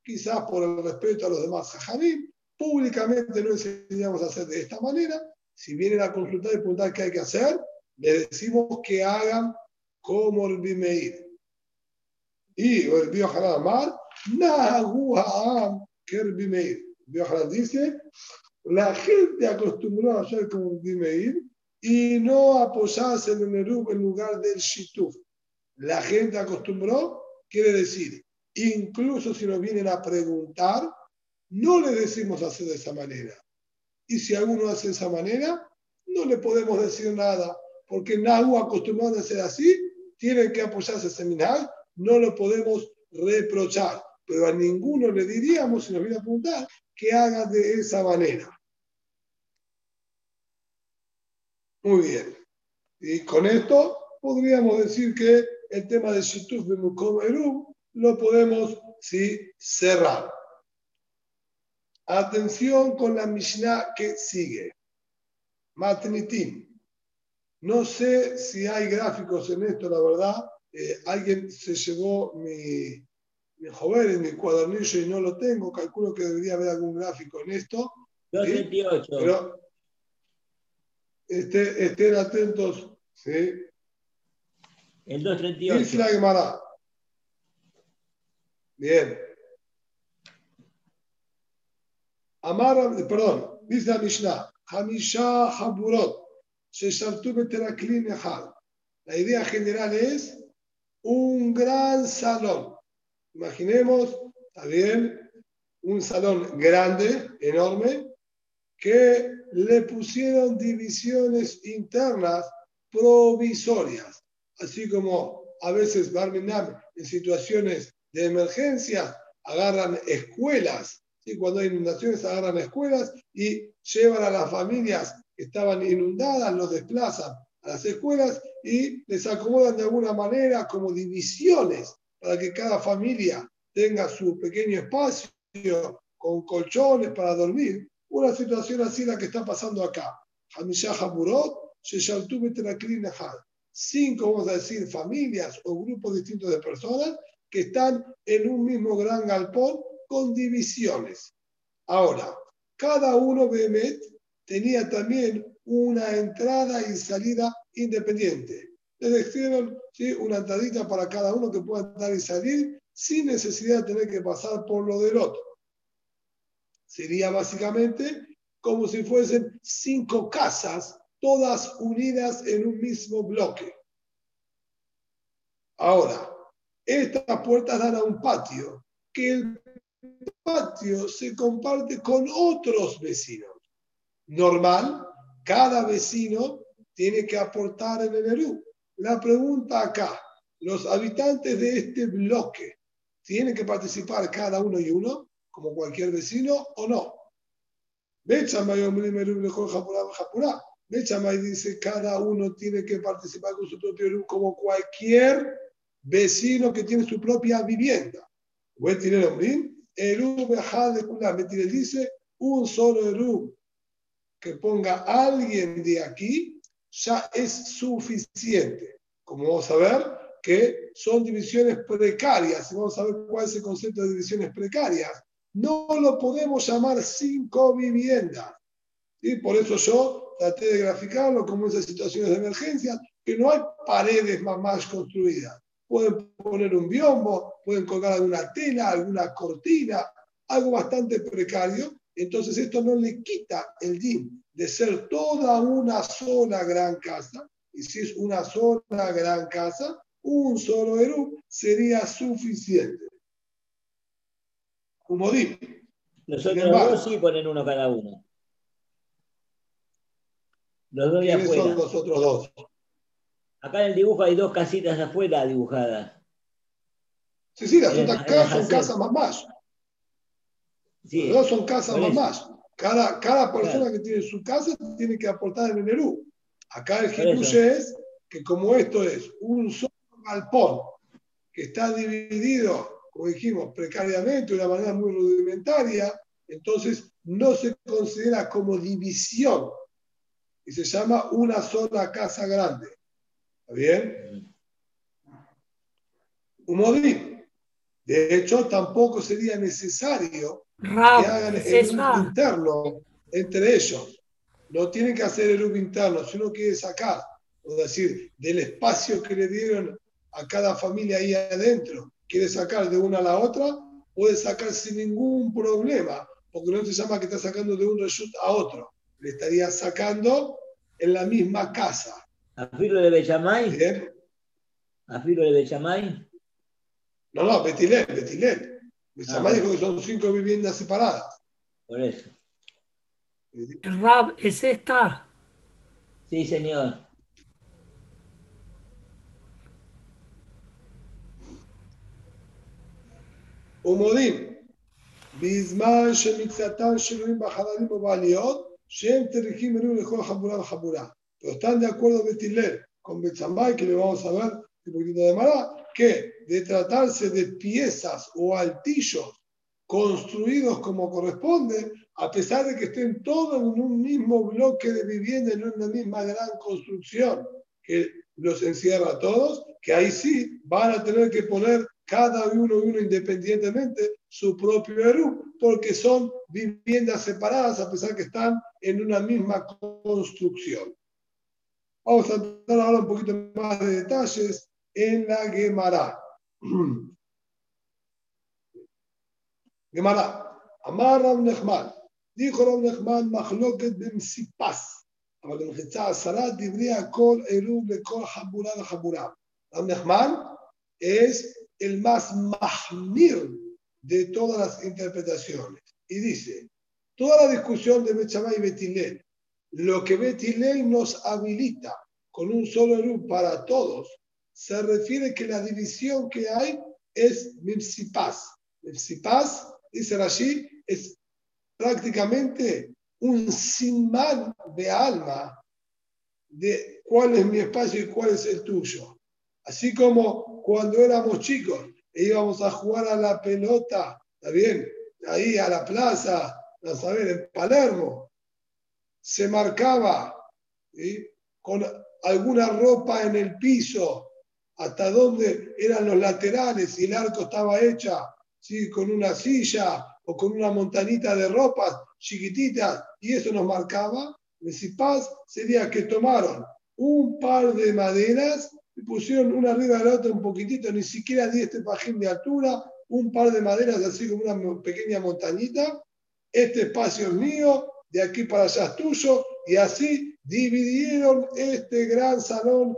quizás por el respeto a los demás jajamim, públicamente no enseñamos a hacer de esta manera. Si vienen a consultar y preguntar qué hay que hacer, les decimos que hagan como el Bimeir. Y el Biohanan Amar, Nahuaam, que el Bimeir. Biohanan dice, la gente acostumbró a hacer como el Bimeir y no apoyarse en el Nerub en lugar del Shituf. La gente acostumbró, quiere decir, incluso si nos vienen a preguntar, no le decimos hacer de esa manera. Y si alguno hace de esa manera, no le podemos decir nada, porque Nahu acostumbrado a ser así, tiene que apoyarse seminal, no lo podemos reprochar, pero a ninguno le diríamos, si nos viene a preguntar, que haga de esa manera. Muy bien. Y con esto podríamos decir que el tema de Shituf de lo podemos ¿sí? cerrar. Atención con la Mishnah que sigue. Matnitim. No sé si hay gráficos en esto, la verdad. Eh, alguien se llevó mi, mi joven, mi cuadernillo y no lo tengo. Calculo que debería haber algún gráfico en esto. 238. Pero este, estén atentos. ¿sí? El 238. Dice la Gemara. Bien. Amar, perdón, dice la Mishnah, Hamisha Haburot, La idea general es un gran salón. Imaginemos, está bien, un salón grande, enorme, que le pusieron divisiones internas provisorias, así como a veces Barminam en situaciones de emergencia agarran escuelas y cuando hay inundaciones agarran escuelas y llevan a las familias que estaban inundadas, los desplazan a las escuelas y les acomodan de alguna manera como divisiones para que cada familia tenga su pequeño espacio con colchones para dormir. Una situación así la que está pasando acá. Cinco, vamos a decir, familias o grupos distintos de personas que están en un mismo gran galpón con divisiones. Ahora, cada uno, Behemet, tenía también una entrada y salida independiente. Les decidieron ¿sí? una entradita para cada uno que pueda entrar y salir sin necesidad de tener que pasar por lo del otro. Sería básicamente como si fuesen cinco casas, todas unidas en un mismo bloque. Ahora, estas puertas dan a un patio, que el patio se comparte con otros vecinos. Normal, cada vecino tiene que aportar el Perú. La pregunta acá, ¿los habitantes de este bloque tienen que participar cada uno y uno, como cualquier vecino, o no? Bechamay dice, cada uno tiene que participar con su propio Eru, como cualquier vecino que tiene su propia vivienda. el Eru de dice un solo Eru que ponga alguien de aquí ya es suficiente. Como vamos a ver, que son divisiones precarias. Y vamos a ver cuál es el concepto de divisiones precarias. No lo podemos llamar cinco viviendas. y Por eso yo traté de graficarlo como esas situaciones de emergencia, que no hay paredes más construidas. Pueden poner un biombo, pueden colgar alguna tela, alguna cortina, algo bastante precario. Entonces esto no le quita el DIN de ser toda una sola gran casa. Y si es una sola gran casa, un solo Eru sería suficiente. Como DIN. Los Sin otros embargo- dos sí ponen uno cada uno. Los dos de ¿Quiénes afuera. son los otros dos? Acá en el dibujo hay dos casitas afuera dibujadas. Sí, sí, las otras ahí casas son casas más más. Sí, dos son casas por más eso. más. Cada, cada persona Claro. que tiene su casa tiene que aportar en el Eru. Acá el eso. es que como esto es un solo galpón que está dividido, como dijimos, precariamente, de una manera muy rudimentaria, entonces no se considera como división y se llama una sola casa grande. ¿Está bien? Humodí. De hecho, tampoco sería necesario que hagan el loop interno entre ellos. No tienen que hacer el loop interno, si uno quiere sacar, es decir, del espacio que le dieron a cada familia ahí adentro, quiere sacar de una a la otra, puede sacar sin ningún problema, porque no se llama que está sacando de un reshut a otro, le estaría sacando en la misma casa. a filo de Bechamay, ¿Bien? a filo de Bechamay. No, no, Betilel, Betilel. Besamá Ah, dijo que son cinco viviendas separadas. Por eso. Rab, es esta. Sí, señor. ומודים, בזמן שמקצתם שינויים בחללים ובעליות, שהם צריכים מנוי לכל חבורה וחבורה. pero están de acuerdo Betilel con Betzamay, que le vamos a ver un poquito de Mará, que de tratarse de piezas o altillos construidos como corresponde, a pesar de que estén todos en un mismo bloque de vivienda, en una misma gran construcción que los encierra a todos, que ahí sí van a tener que poner cada uno y uno independientemente su propio Eru, porque son viviendas separadas a pesar que están en una misma construcción. Vamos a entrar ahora un poquito más de detalles en la Gemara. Gemara. Amar Rav Nechman. Dijo Rav Nechman, מחלוקת במסיפס. אבל במחיצה עשרה דברי הכל עירוב לכל חבורה וחבורה. רב נחמן es el más mahmir de todas las interpretaciones. Y dice, toda la discusión de Bechamá y Betilel, lo que Betilel nos habilita con un solo Eru para todos, se refiere que la división que hay es Mimsipas. Mimsipas, dice Rashi, es prácticamente un simán de alma de cuál es mi espacio y cuál es el tuyo. Así como cuando éramos chicos e íbamos a jugar a la pelota, ¿está bien? Ahí a la plaza, a saber, en Palermo, se marcaba con alguna ropa en el piso, hasta donde eran los laterales y el arco estaba hecha ¿sí? con una silla o con una montanita de ropas chiquititas, y eso nos marcaba. Mesipaz sería que tomaron un par de maderas y pusieron una arriba de la otra un poquitito, ni siquiera 10 tepajín de altura, un par de maderas así como una pequeña montañita. Este espacio es mío, de aquí para allá es tuyo, y así dividieron este gran salón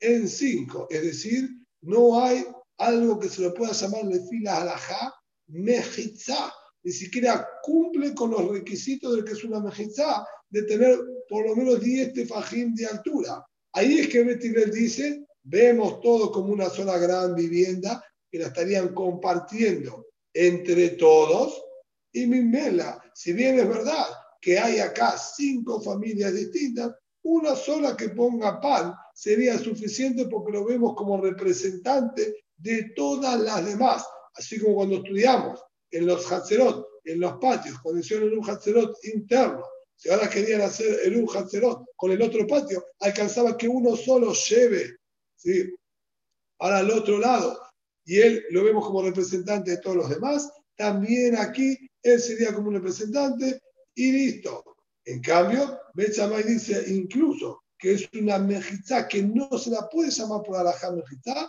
en cinco. Es decir, no hay algo que se lo pueda llamar de fila alajá, mejizá, ni siquiera cumple con los requisitos de que es una mejizá, de tener por lo menos 10 tefajín de altura. Ahí es que Betilel dice, vemos todo como una sola gran vivienda que la estarían compartiendo entre todos. Y Mimela, si bien es verdad que hay acá cinco familias distintas, una sola que ponga pan sería suficiente porque lo vemos como representante de todas las demás. Así como cuando estudiamos en los Hatzerot, en los patios, cuando hicieron un Hatzerot interno, Si ahora querían hacer el un Hatzerot con el otro patio, alcanzaba que uno solo lleve ¿sí? ahora al otro lado. Y él lo vemos como representante de todos los demás. También aquí él sería como un representante y listo. En cambio, Bechamay dice incluso que es una mejizá que no se la puede llamar por alajá mejizá,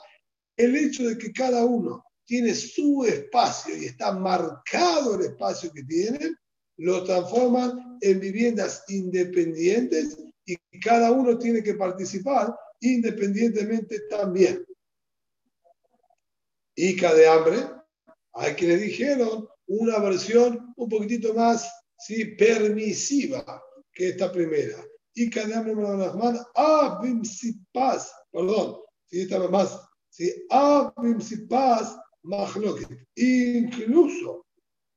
el hecho de que cada uno tiene su espacio y está marcado el espacio que tienen, lo transforman en viviendas independientes y cada uno tiene que participar independientemente también. Ica de hambre, hay quienes dijeron una versión un poquitito más ¿sí? permisiva que esta primera. Ica de hambre, abim paz, perdón, si estaba más, ¿sí? abim paz, Incluso,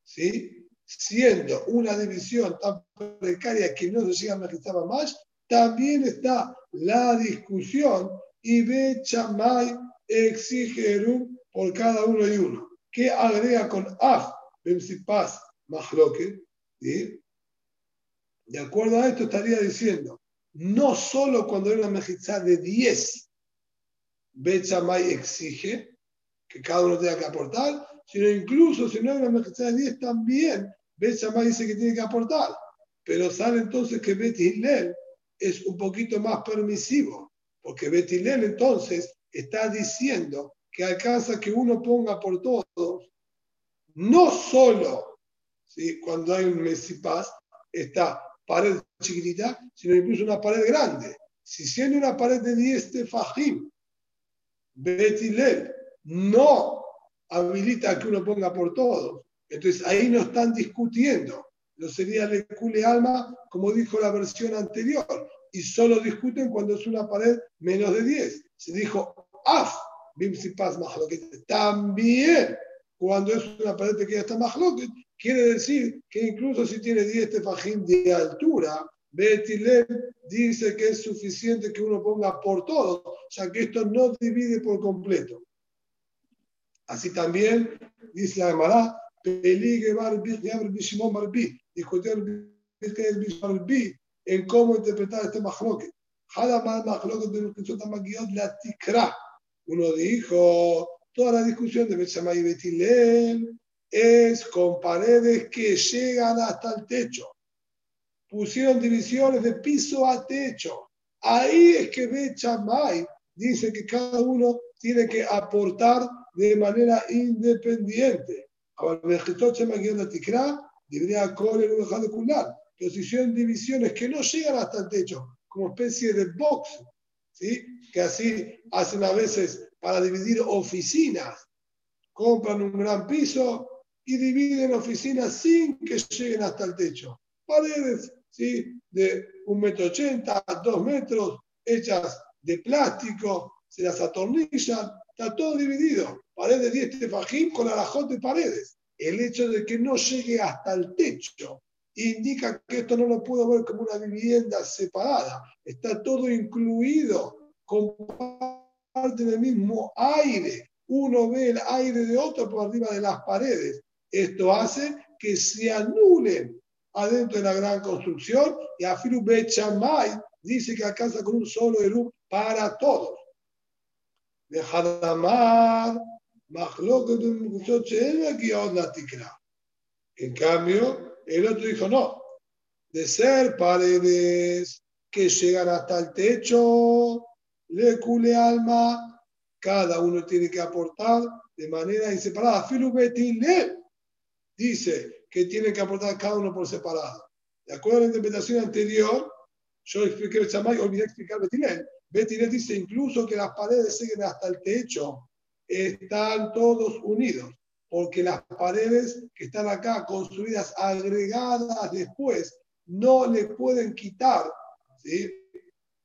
¿sí? siendo una división tan precaria que no se llega a magistraba más, también está la discusión y ve Chamay exige por cada uno y uno. que agrega con af, mahloke? ¿sí? De acuerdo a esto estaría diciendo, no solo cuando hay una mejizá de 10, Bechamay exige que cada uno tenga que aportar, sino incluso si no hay una mejizá de 10 también, Bechamay dice que tiene que aportar. Pero sale entonces que Bet es un poquito más permisivo, porque Bet entonces está diciendo que alcanza que uno ponga por todos, no solo ¿sí? cuando hay un Mesipaz, está pared chiquitita, sino incluso una pared grande. Si siendo una pared de 10 tefajim, Betilel no habilita que uno ponga por todos, entonces ahí no están discutiendo. No sería lecule alma, como dijo la versión anterior, y solo discuten cuando es una pared menos de 10. Se dijo af, bimsipas mahloket. También cuando es una pared pequeña está mahloket, Quiere decir que incluso si tiene 10 tefajim de altura, Betilel dice que es suficiente que uno ponga por todo, ya que esto no divide por completo. Así también dice la Gemara, Peligue Bishimon Barbi, discutió el en cómo interpretar este mahloket. la tikra. Uno dijo, toda la discusión de Betsamay y Betilel es con paredes que llegan hasta el techo. Pusieron divisiones de piso a techo. Ahí es que ve Chamay dice que cada uno tiene que aportar de manera independiente. Pero si son divisiones que no llegan hasta el techo, como especie de box, ¿sí? que así hacen a veces para dividir oficinas. Compran un gran piso, y dividen oficinas sin que lleguen hasta el techo. Paredes ¿sí? de un metro ochenta, dos metros, hechas de plástico, se las atornillan, está todo dividido. Paredes de 10 tefajín con alajón de paredes. El hecho de que no llegue hasta el techo indica que esto no lo puedo ver como una vivienda separada. Está todo incluido, comparte del mismo aire. Uno ve el aire de otro por arriba de las paredes. Esto hace que se anulen adentro de la gran construcción y Afiru Bechamay dice que alcanza con un solo Eru para todos. De Hadamar, en cambio, el otro dijo no, de ser paredes que llegan hasta el techo, le cule alma, cada uno tiene que aportar de manera inseparada. Filu Betilel dice que tienen que aportar cada uno por separado. De acuerdo a la interpretación anterior, yo expliqué el chamay, olvidé explicar Betinel. Betinel dice incluso que las paredes siguen hasta el techo, están todos unidos, porque las paredes que están acá construidas agregadas después no le pueden quitar ¿sí?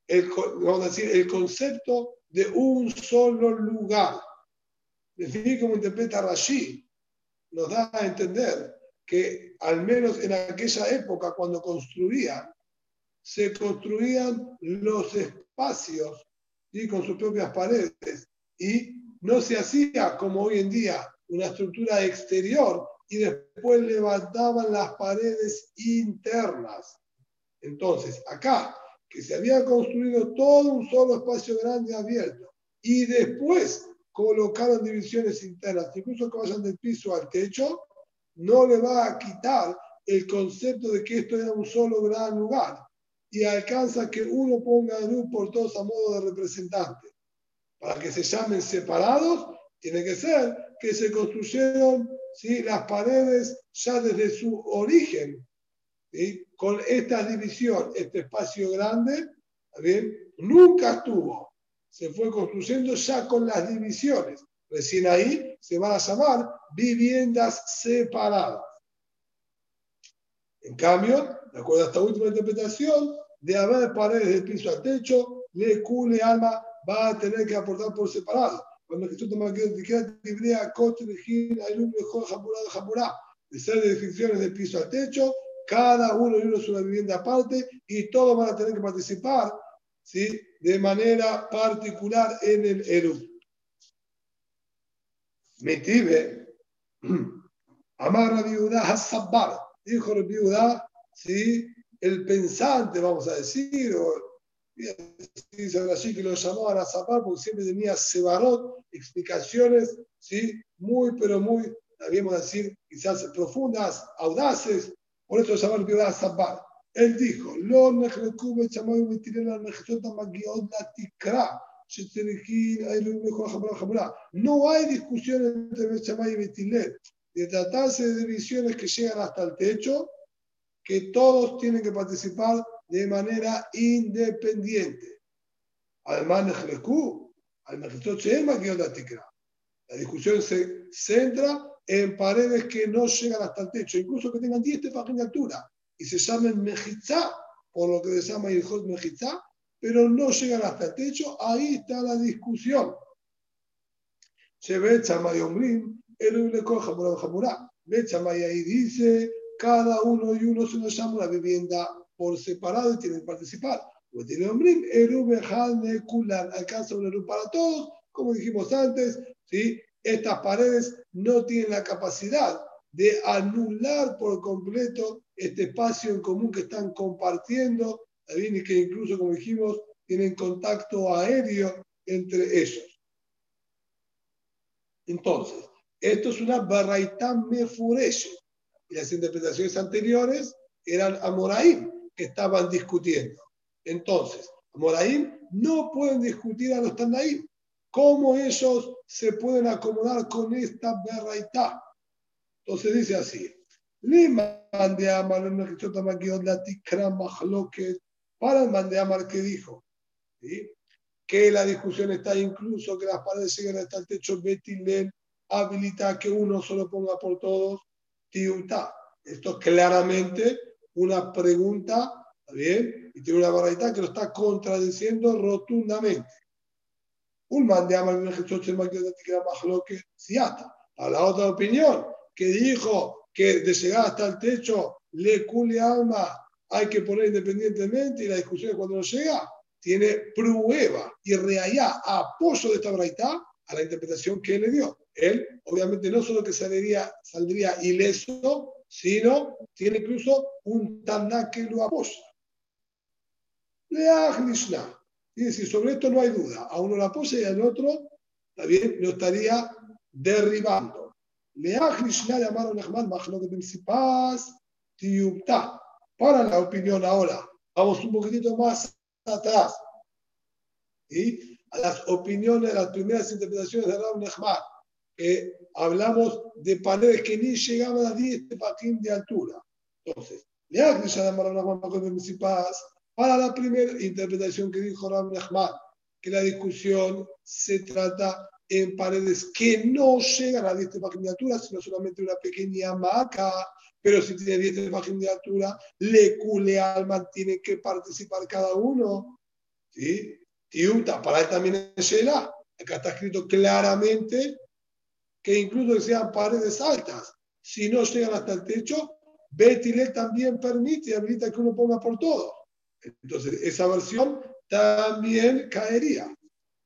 El, vamos a decir, el concepto de un solo lugar. Definir cómo interpreta Rashi nos da a entender que al menos en aquella época cuando construían, se construían los espacios y con sus propias paredes y no se hacía como hoy en día una estructura exterior y después levantaban las paredes internas. Entonces, acá, que se había construido todo un solo espacio grande abierto y después colocaron divisiones internas, incluso que vayan del piso al techo, no le va a quitar el concepto de que esto era un solo gran lugar y alcanza que uno ponga luz por todos a modo de representante. Para que se llamen separados, tiene que ser que se construyeron ¿sí? las paredes ya desde su origen, ¿sí? con esta división, este espacio grande, ¿bien? nunca estuvo. Se fue construyendo ya con las divisiones. Recién ahí se van a llamar viviendas separadas. En cambio, de acuerdo a esta última interpretación, de haber paredes de piso al techo, le cule alma va a tener que aportar por separado. Cuando Jesús toma de ser de edificaciones de piso al techo, cada uno y uno es una vivienda aparte y todos van a tener que participar ¿sí? de manera particular en el Eru. Metibe, Amar viuda Hasabbar, dijo el viuda, ¿sí? el pensante, vamos a decir, o dice así que lo llamaban a Zapar porque siempre tenía Sebarot, explicaciones, ¿sí? muy, pero muy, debíamos decir, quizás profundas, audaces, por eso lo llamaban Viuda Zapar. Él dijo, lo nechlekube chamay metirena nechlota magiot la tikra, no hay discusión entre Bechamay y Betilet. De tratarse de divisiones que llegan hasta el techo, que todos tienen que participar de manera independiente. Además, la discusión se centra en paredes que no llegan hasta el techo, incluso que tengan 10 tefajín de altura y se llamen mejizá, por lo que se llama Ilhot mejizá, pero no llegan hasta el techo, ahí está la discusión. Se ve Chamay Omrim, el le coja Jamurá. Ve Chamay ahí dice, cada uno y uno se nos llama una vivienda por separado y tienen que participar. Pues tiene Omrim, alcanza un Eru para todos, como dijimos antes, ¿sí? estas paredes no tienen la capacidad de anular por completo este espacio en común que están compartiendo y que incluso, como dijimos, tienen contacto aéreo entre ellos. Entonces, esto es una barraitán mefureche. Y las interpretaciones anteriores eran Amoraim que estaban discutiendo. Entonces, Amoraim no pueden discutir a los Tanaim. ¿Cómo ellos se pueden acomodar con esta barraitá? Entonces dice así. Para Mandeamar que dijo ¿sí? que la discusión está incluso que las paredes lleguen hasta el techo Betilel habilita que uno solo ponga por todos tiuta. Esto es claramente una pregunta, ¿está bien? Y tiene una barbaridad que lo está contradiciendo rotundamente. Un Mandeamar que a la otra opinión que dijo que de llegar hasta el techo le cule alma hay que poner independientemente y la discusión es cuando no llega, tiene prueba y reallá apoyo de esta braita a la interpretación que él le dio. Él, obviamente, no solo que saldría, saldría ileso, sino tiene incluso un taná que lo apoya. Leach Mishnah. Es decir, sobre esto no hay duda. A uno lo apoya y al otro, también lo estaría derribando. Leach Sipas para la opinión ahora. Vamos un poquitito más atrás. y A las opiniones, las primeras interpretaciones de Raúl Nehmar, que hablamos de paredes que ni llegaban a 10 paquín de altura. Entonces, para la primera interpretación que dijo Raúl Nehmar, que la discusión se trata en paredes que no llegan a 10 paquín de altura, sino solamente una pequeña maca pero si tiene 10 páginas de altura, le cule alma, tiene que participar cada uno. ¿Sí? Tiuta, para él también es Shela. Acá está escrito claramente que incluso sean paredes altas, si no llegan hasta el techo, Betile también permite y habilita que uno ponga por todo. Entonces, esa versión también caería.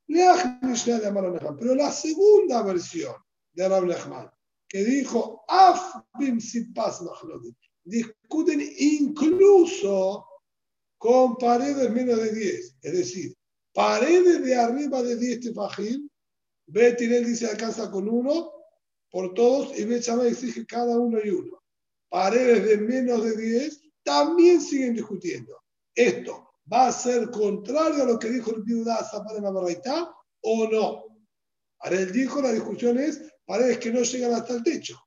Pero la segunda versión de Arab Nehman, que dijo, Af Bim Sipas Discuten incluso con paredes menos de 10. Es decir, paredes de arriba de 10 tefajim, Bet Hillel dice alcanza con uno por todos y Bet Shammai exige cada uno y uno. Paredes de menos de 10 también siguen discutiendo. Esto va a ser contrario a lo que dijo el Zapar en la Barraitá o no. Ahora él dijo, la discusión es paredes que no llegan hasta el techo.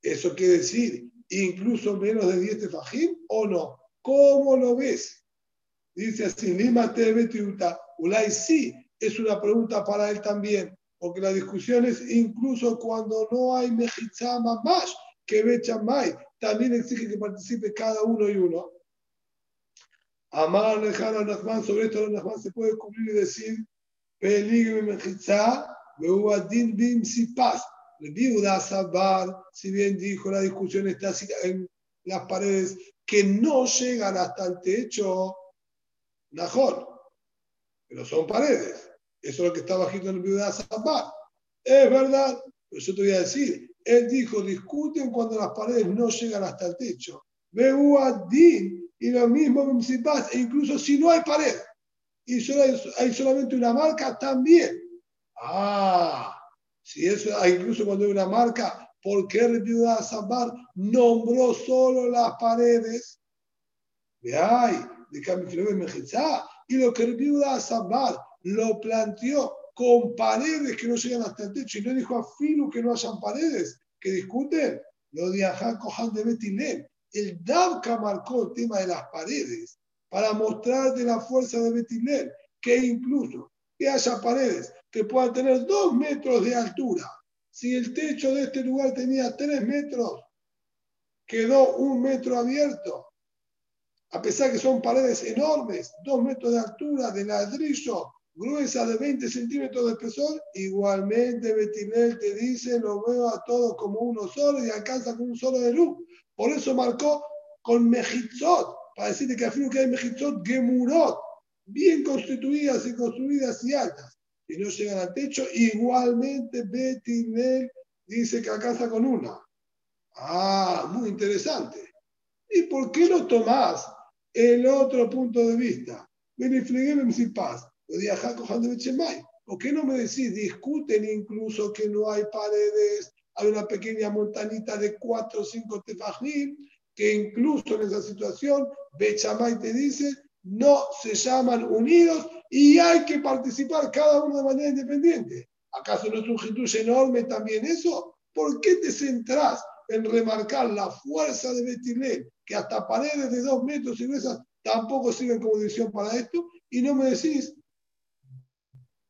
Eso quiere decir, incluso menos de 10 tefajim o no. ¿Cómo lo ves? Dice así, Lima Tebetiuta. Ulay sí, es una pregunta para él también, porque la discusión es incluso cuando no hay Mejizá más que Bechamay, también exige que participe cada uno y uno. Amar Alejandro Nachman, sobre esto Nachman se puede cubrir y decir, peligro Mejizá, Beuadin Bim Sipas. El viuda Sabar, si bien dijo la discusión está en las paredes que no llegan hasta el techo, mejor, pero son paredes. Eso es lo que está bajito en el viuda Sabar. Es verdad, pero yo te voy a decir, él dijo, discuten cuando las paredes no llegan hasta el techo. Beuadin, y lo mismo e incluso si no hay pared, y solo hay, hay solamente una marca, también. Ah, si eso, incluso cuando hay una marca, ¿por qué viuda Zambar nombró solo las paredes? De ahí, de. Y lo que viuda Zambar lo planteó con paredes que no llegan hasta el techo y no dijo a Filu que no hayan paredes, que discuten, lo de Ajá Kohan de Betilel. El Davka marcó el tema de las paredes para mostrarte la fuerza de Betilel, que incluso que haya paredes que puedan tener dos metros de altura. Si el techo de este lugar tenía tres metros, quedó un metro abierto. A pesar que son paredes enormes, dos metros de altura, de ladrillo, gruesa de 20 centímetros de espesor, igualmente Betinel te dice, lo veo a todos como uno solo y alcanza con un solo de luz. Por eso marcó con Mejitzot, para decirte que afirmo que hay Mejitzot Gemurot, bien constituidas y construidas y altas y no llegan al techo, igualmente Betinel dice que alcanza con una. Ah, muy interesante. ¿Y por qué no tomás el otro punto de vista? paz. ¿Por qué no me decís, discuten incluso que no hay paredes, hay una pequeña montanita de 4 o 5 tefajim, que incluso en esa situación, Bechamay te dice, no se llaman unidos y hay que participar cada uno de manera independiente. ¿Acaso no es un hitush enorme también eso? ¿Por qué te centrás en remarcar la fuerza de Betilel, que hasta paredes de dos metros y gruesas tampoco sirven como división para esto? Y no me decís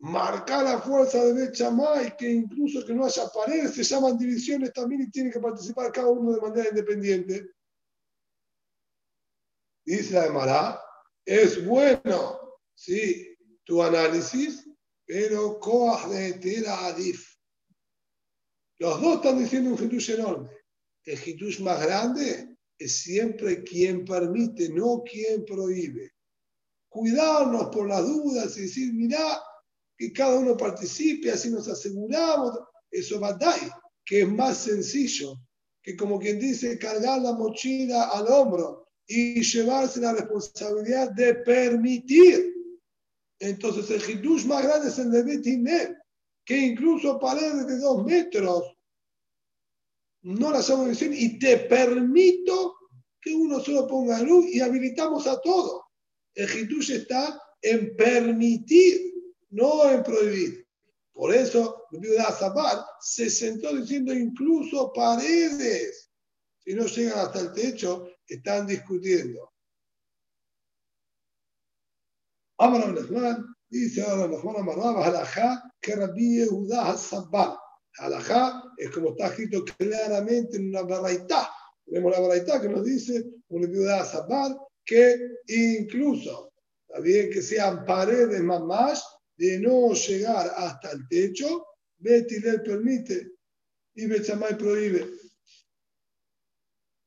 marcar la fuerza de Bechamay, que incluso que no haya paredes, se llaman divisiones también y tiene que participar cada uno de manera independiente. Dice la de Mará, es bueno, sí, tu análisis, pero Koach de Tera Adif. Los dos están diciendo un hitush enorme. El hitush más grande es siempre quien permite, no quien prohíbe. Cuidarnos por las dudas y decir, mira, que cada uno participe, así nos aseguramos. Eso va a dar, que es más sencillo que como quien dice, cargar la mochila al hombro y llevarse la responsabilidad de permitir. Entonces el hidush más grande es el de Betinet, que incluso paredes de dos metros no las llamo decir y te permito que uno solo ponga luz y habilitamos a todo. El hidush está en permitir, no en prohibir. Por eso, viuda Zabar se sentó diciendo incluso paredes. Si no llegan hasta el techo, están discutiendo. Amar Nachman dice ahora Nachman Amarraba, Halajá, que Rabbi Yehuda Sabbar. Halajá es como está escrito claramente en una baraitá. Tenemos la baraitá que nos dice, un Yehuda Sabbar, que incluso, está bien que sean paredes más más, de no llegar hasta el techo, Betilel permite y Bechamay prohíbe.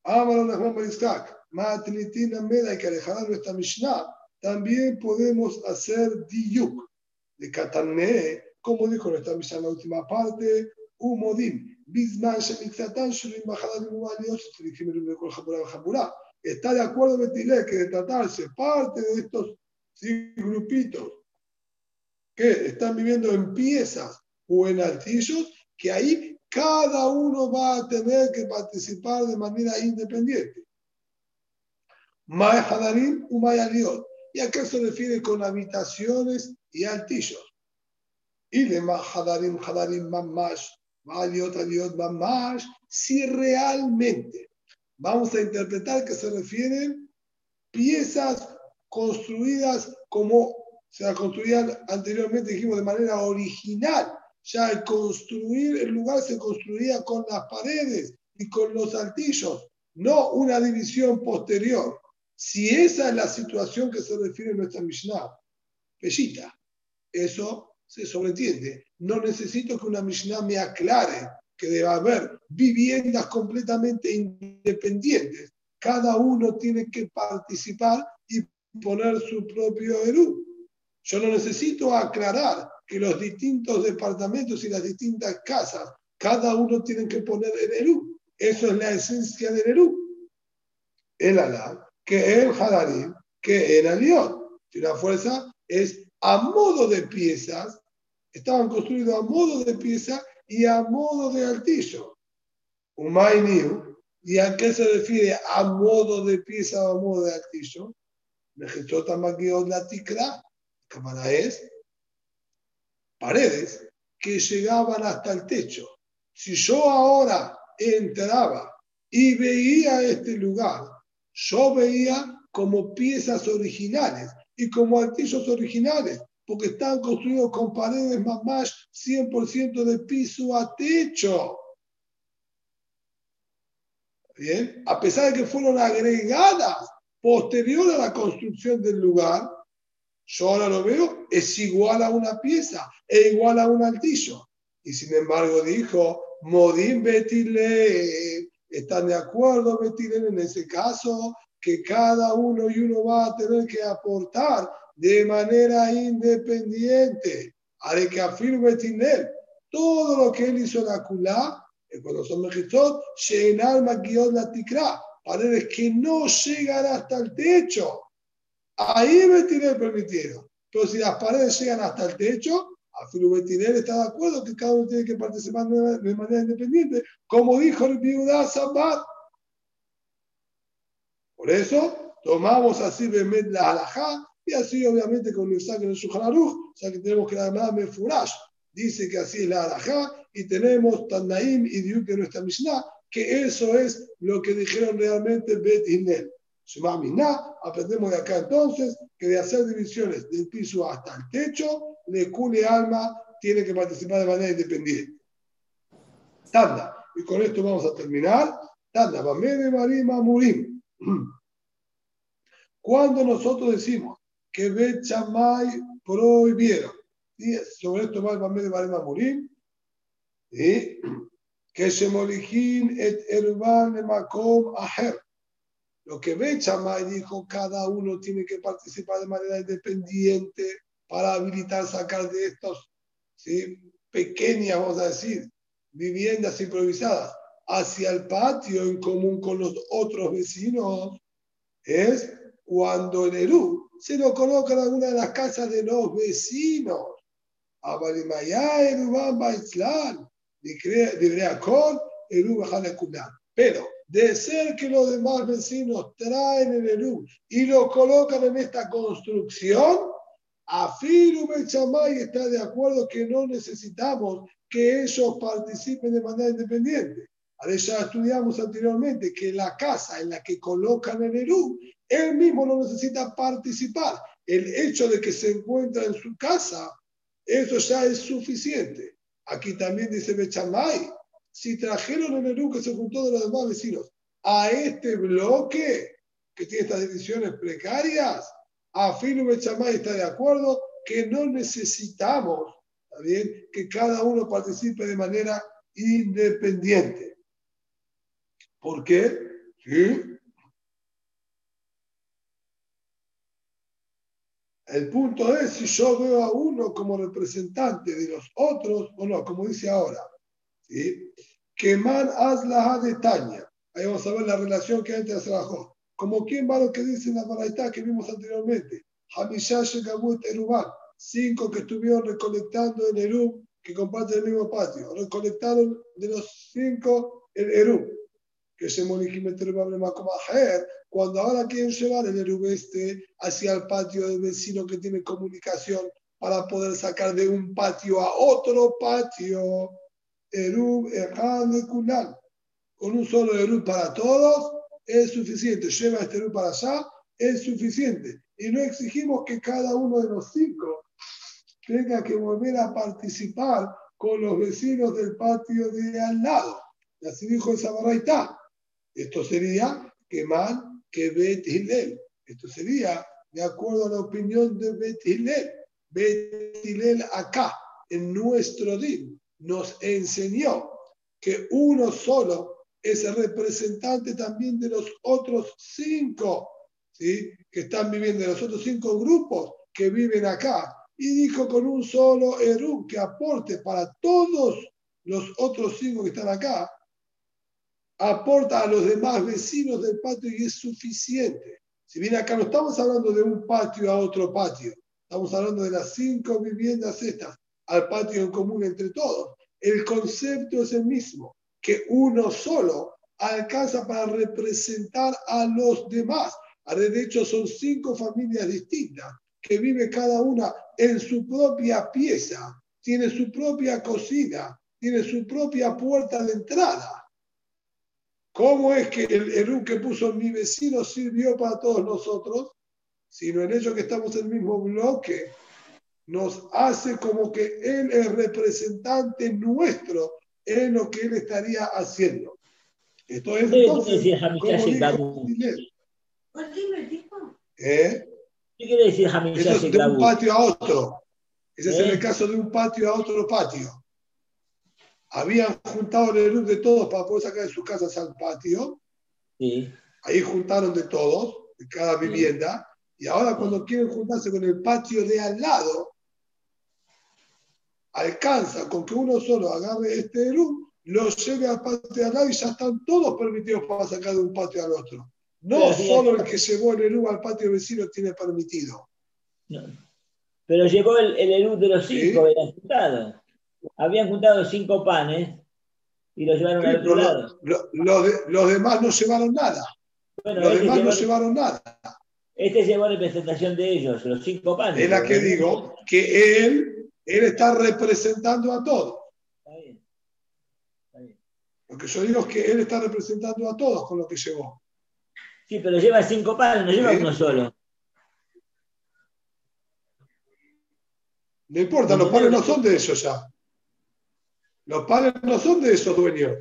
Amar Nachman Barizkak, Matnitina Meda y alejará nuestra Mishnah, también podemos hacer diyuk de Katané, como dijo nuestra Mishnah en la última parte, Umodim, Bisman Shemixatan Shurim Bajadat Mubaliot, Tzrikim Erum Bekol Jabura Jabura. está de acuerdo Betilé que de tratarse parte de estos grupitos que están viviendo en piezas o en altillos, que ahí cada uno va a tener que participar de manera independiente. Hadarim u. ¿Y a qué se refiere con habitaciones y altillos? Y Ma Hadarim, Hadarim Mamash, Aliot, Aliot Mamash, si realmente vamos a interpretar que se refieren piezas construidas como se construían anteriormente, dijimos, de manera original. Ya al construir el lugar se construía con las paredes y con los altillos, no una división posterior. Si esa es la situación que se refiere nuestra Mishnah, Pellita, eso se sobreentiende. No necesito que una Mishnah me aclare que debe haber viviendas completamente independientes. Cada uno tiene que participar y poner su propio Eru. Yo no necesito aclarar que los distintos departamentos y las distintas casas, cada uno tiene que poner el Eru. Eso es la esencia del Eru. El Alá, que el Hadarim, que el Aliot. Y la fuerza es a modo de piezas, estaban construidos a modo de pieza y a modo de altillo. Umay Niu. ¿Y a qué se refiere a modo de pieza o a modo de altillo? la tikra. Cámara es paredes que llegaban hasta el techo. Si yo ahora entraba y veía este lugar, yo veía como piezas originales y como altillos originales, porque están construidos con paredes más más 100% de piso a techo. Bien, a pesar de que fueron agregadas posterior a la construcción del lugar, yo ahora lo veo, es igual a una pieza, es igual a un altillo. Y sin embargo dijo, Modín Betile, ¿están de acuerdo Betile en ese caso? Que cada uno y uno va a tener que aportar de manera independiente. Haré que afirme Betile, todo lo que él hizo en la culá, cuando son mejitot, llenar maquillot la ticra, paredes que no llegan hasta el techo. Ahí Betinel permitieron. Pero si las paredes llegan hasta el techo, Afilu Betinel está de acuerdo que cada uno tiene que participar de manera independiente, como dijo el Viudá Sambat. Por eso, tomamos así Bemet la halajá, y así obviamente con el saque en el o sea que tenemos que además Mefurash, dice que así es la halajá, y tenemos Tannaim y Diuk de nuestra Mishnah, que eso es lo que dijeron realmente Bet Hinel. aprendemos de acá entonces que de hacer divisiones del piso hasta el techo, le cule alma tiene que participar de manera independiente. Tanda, y con esto vamos a terminar. Tanda, de Marima Murim. Cuando nosotros decimos que Bet Chamay prohibieron, y sobre esto va el Bamé de Marima Murim, que se et erban makom aher. Lo que ve Chamay dijo, cada uno tiene que participar de manera independiente para habilitar sacar de estos ¿sí? pequeñas, vamos a decir, viviendas improvisadas hacia el patio en común con los otros vecinos, es cuando el Eru se lo coloca en alguna de las casas de los vecinos. Abarimayá, Erubán, Baitzlan, pero de ser que los demás vecinos traen el Eru y lo colocan en esta construcción, Afiru Bechamay está de acuerdo que no necesitamos que ellos participen de manera independiente. Ahora ya estudiamos anteriormente que la casa en la que colocan el Eru, él mismo no necesita participar. El hecho de que se encuentra en su casa, eso ya es suficiente. Aquí también dice Bechamay, si trajeron el menú que se juntó de los demás vecinos a este bloque que tiene estas divisiones precarias, Afino Bechamay está de acuerdo que no necesitamos bien? que cada uno participe de manera independiente. ¿Por qué? ¿Sí? El punto es si yo veo a uno como representante de los otros o no, como dice ahora. ¿Sí? Que man hazla de Taña. Ahí vamos a ver la relación que hay entre las como quien va lo que dice en la baraita que vimos anteriormente. Hamishash Gamut Erubán, cinco que estuvieron recolectando en Erub, que comparten el mismo patio. Recolectaron de los cinco el Erub, que se cuando ahora quieren llevar el Erub este hacia el patio del vecino que tiene comunicación para poder sacar de un patio a otro patio. Erub, Kulan. Con un solo Erub para todos es suficiente. Lleva este Erub para allá, es suficiente. Y no exigimos que cada uno de los cinco tenga que volver a participar con los vecinos del patio de al lado. Y así dijo el Sabaraitá. Esto sería que man que Bet Hillel. Esto sería de acuerdo a la opinión de Bet Hillel. Bet Hillel acá, en nuestro din, nos enseñó que uno solo es el representante también de los otros cinco, ¿sí? que están viviendo, de los otros cinco grupos que viven acá. Y dijo con un solo Eru que aporte para todos los otros cinco que están acá, aporta a los demás vecinos del patio y es suficiente. Si bien acá no estamos hablando de un patio a otro patio, estamos hablando de las cinco viviendas estas al patio en común entre todos. El concepto es el mismo, que uno solo alcanza para representar a los demás. De hecho, son cinco familias distintas que vive cada una en su propia pieza, tiene su propia cocina, tiene su propia puerta de entrada. ¿Cómo es que el Eru que puso mi vecino sirvió para todos nosotros? Sino el hecho que estamos en el mismo bloque nos hace como que Él es representante nuestro en lo que Él estaría haciendo. Esto es entonces, como dijo ¿Eh? ¿Qué quiere decir Hamisha Eso es de un patio a otro. Ese es el caso de un patio a otro patio habían juntado el luz de todos para poder sacar de sus casas al patio. Ahí juntaron de todos, de cada vivienda. Y ahora cuando quieren juntarse con el patio de al lado, alcanza con que uno solo agarre este luz, lo lleve al patio de al lado y ya están todos permitidos para sacar de un patio al otro. No solo el que llevó el Eru al patio vecino tiene permitido. Pero llevó el, el de los cinco, ¿Sí? el habían juntado cinco panes y los llevaron al otro lado. los demás no llevaron nada. los este demás no llevaron nada. Este llevó la representación de ellos, los cinco panes. Es la que digo, que él, él está representando a todos. Está bien. Está bien. Lo que yo digo es que él está representando a todos con lo que llevó. Sí, pero lleva cinco panes, no lleva uno solo. No importa, los panes no son de ellos ya. Los padres no son de esos dueños.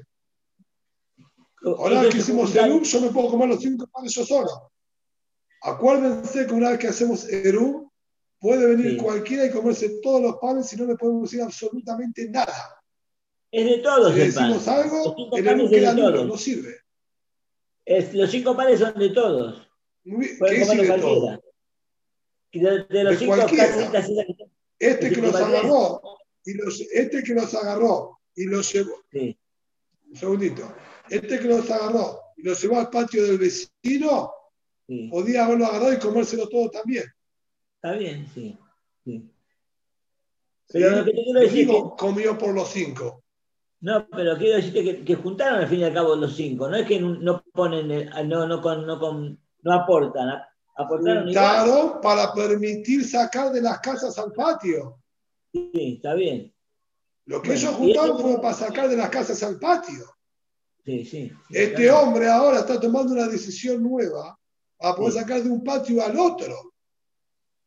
Ahora que hicimos Eru, yo me puedo comer los cinco panes yo solo. Acuérdense que una vez que hacemos Eru, puede venir cualquiera y comerse todos los panes y no le podemos decir absolutamente nada. Es de todos. Si decimos algo, el queda nulo, no sirve. los cinco panes son de todos. ¿Qué es de todos? De, de, los de cinco Este que nos agarró y los, este que los agarró y los llevó, un segundito, este que los agarró y los llevó al patio del vecino, podía haberlo agarrado y comérselo todo también. Está bien, sí. Pero lo que te quiero decir digo, que... comió por los cinco. No, pero quiero decirte que, juntaron al fin y al cabo los cinco. No es que no ponen, no, no, con, no, con, no aportan. Aportaron Juntaron para permitir sacar de las casas al patio. Sí, está bien. Lo que ellos juntaron fue para sacar de las casas al patio. Sí, sí. este hombre ahora está tomando una decisión nueva para poder sacar de un patio al otro.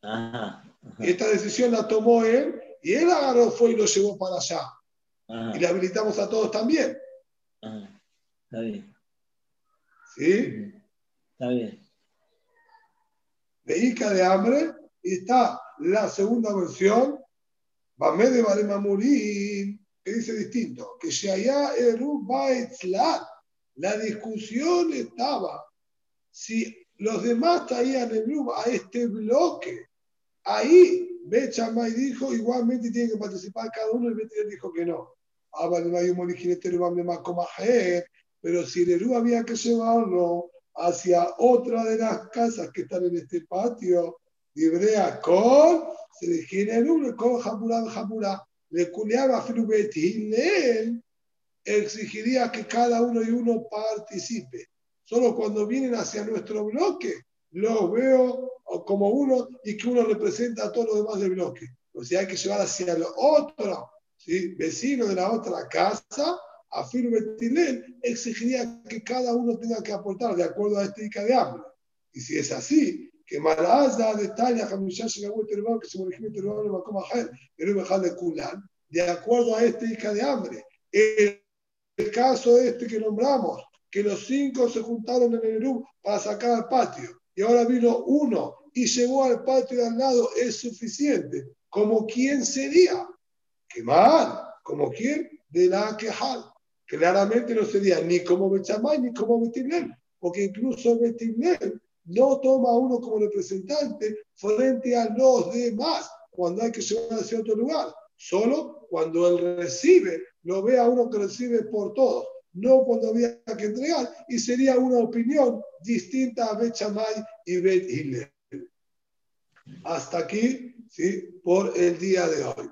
Ajá, esta decisión la tomó él y él agarró, fue y lo llevó para allá. Y le habilitamos a todos también. Está bien. ¿Sí? Está bien. De Ica de hambre y está la segunda versión Bamede Baremamurim, que dice distinto, que Shaya Eru la discusión estaba si los demás traían el a este bloque. Ahí Bechamay dijo, igualmente tiene que participar cada uno, y Betir dijo que no. Pero si el había que llevarlo hacia otra de las casas que están en este patio, librea con, se le el con Jamura, Jamura, le culeaba él exigiría que cada uno y uno participe. Solo cuando vienen hacia nuestro bloque, los veo como uno y que uno representa a todos los demás del bloque. O sea, hay que llevar hacia el otro, ¿sí? vecino de la otra casa, a Betilel, exigiría que cada uno tenga que aportar de acuerdo a este Ica de hambre. Y si es así, que Malaza de Tania, Hamishah, que se de acuerdo a este Ica de hambre. El, el caso este que nombramos, que los cinco se juntaron en el Eru para sacar al patio, y ahora vino uno y llegó al patio de al lado, es suficiente. ¿Como quién sería? ¿Qué mal? ¿Como quién? De la quejal. Claramente no sería ni como Bechamay ni como Betimel, porque incluso Betimel no toma a uno como representante frente a los demás cuando hay que llevar hacia otro lugar. Solo cuando él recibe, lo ve a uno que recibe por todos, no cuando había que entregar, y sería una opinión distinta a Bet y Bet Hillel. Hasta aquí, ¿sí? por el día de hoy.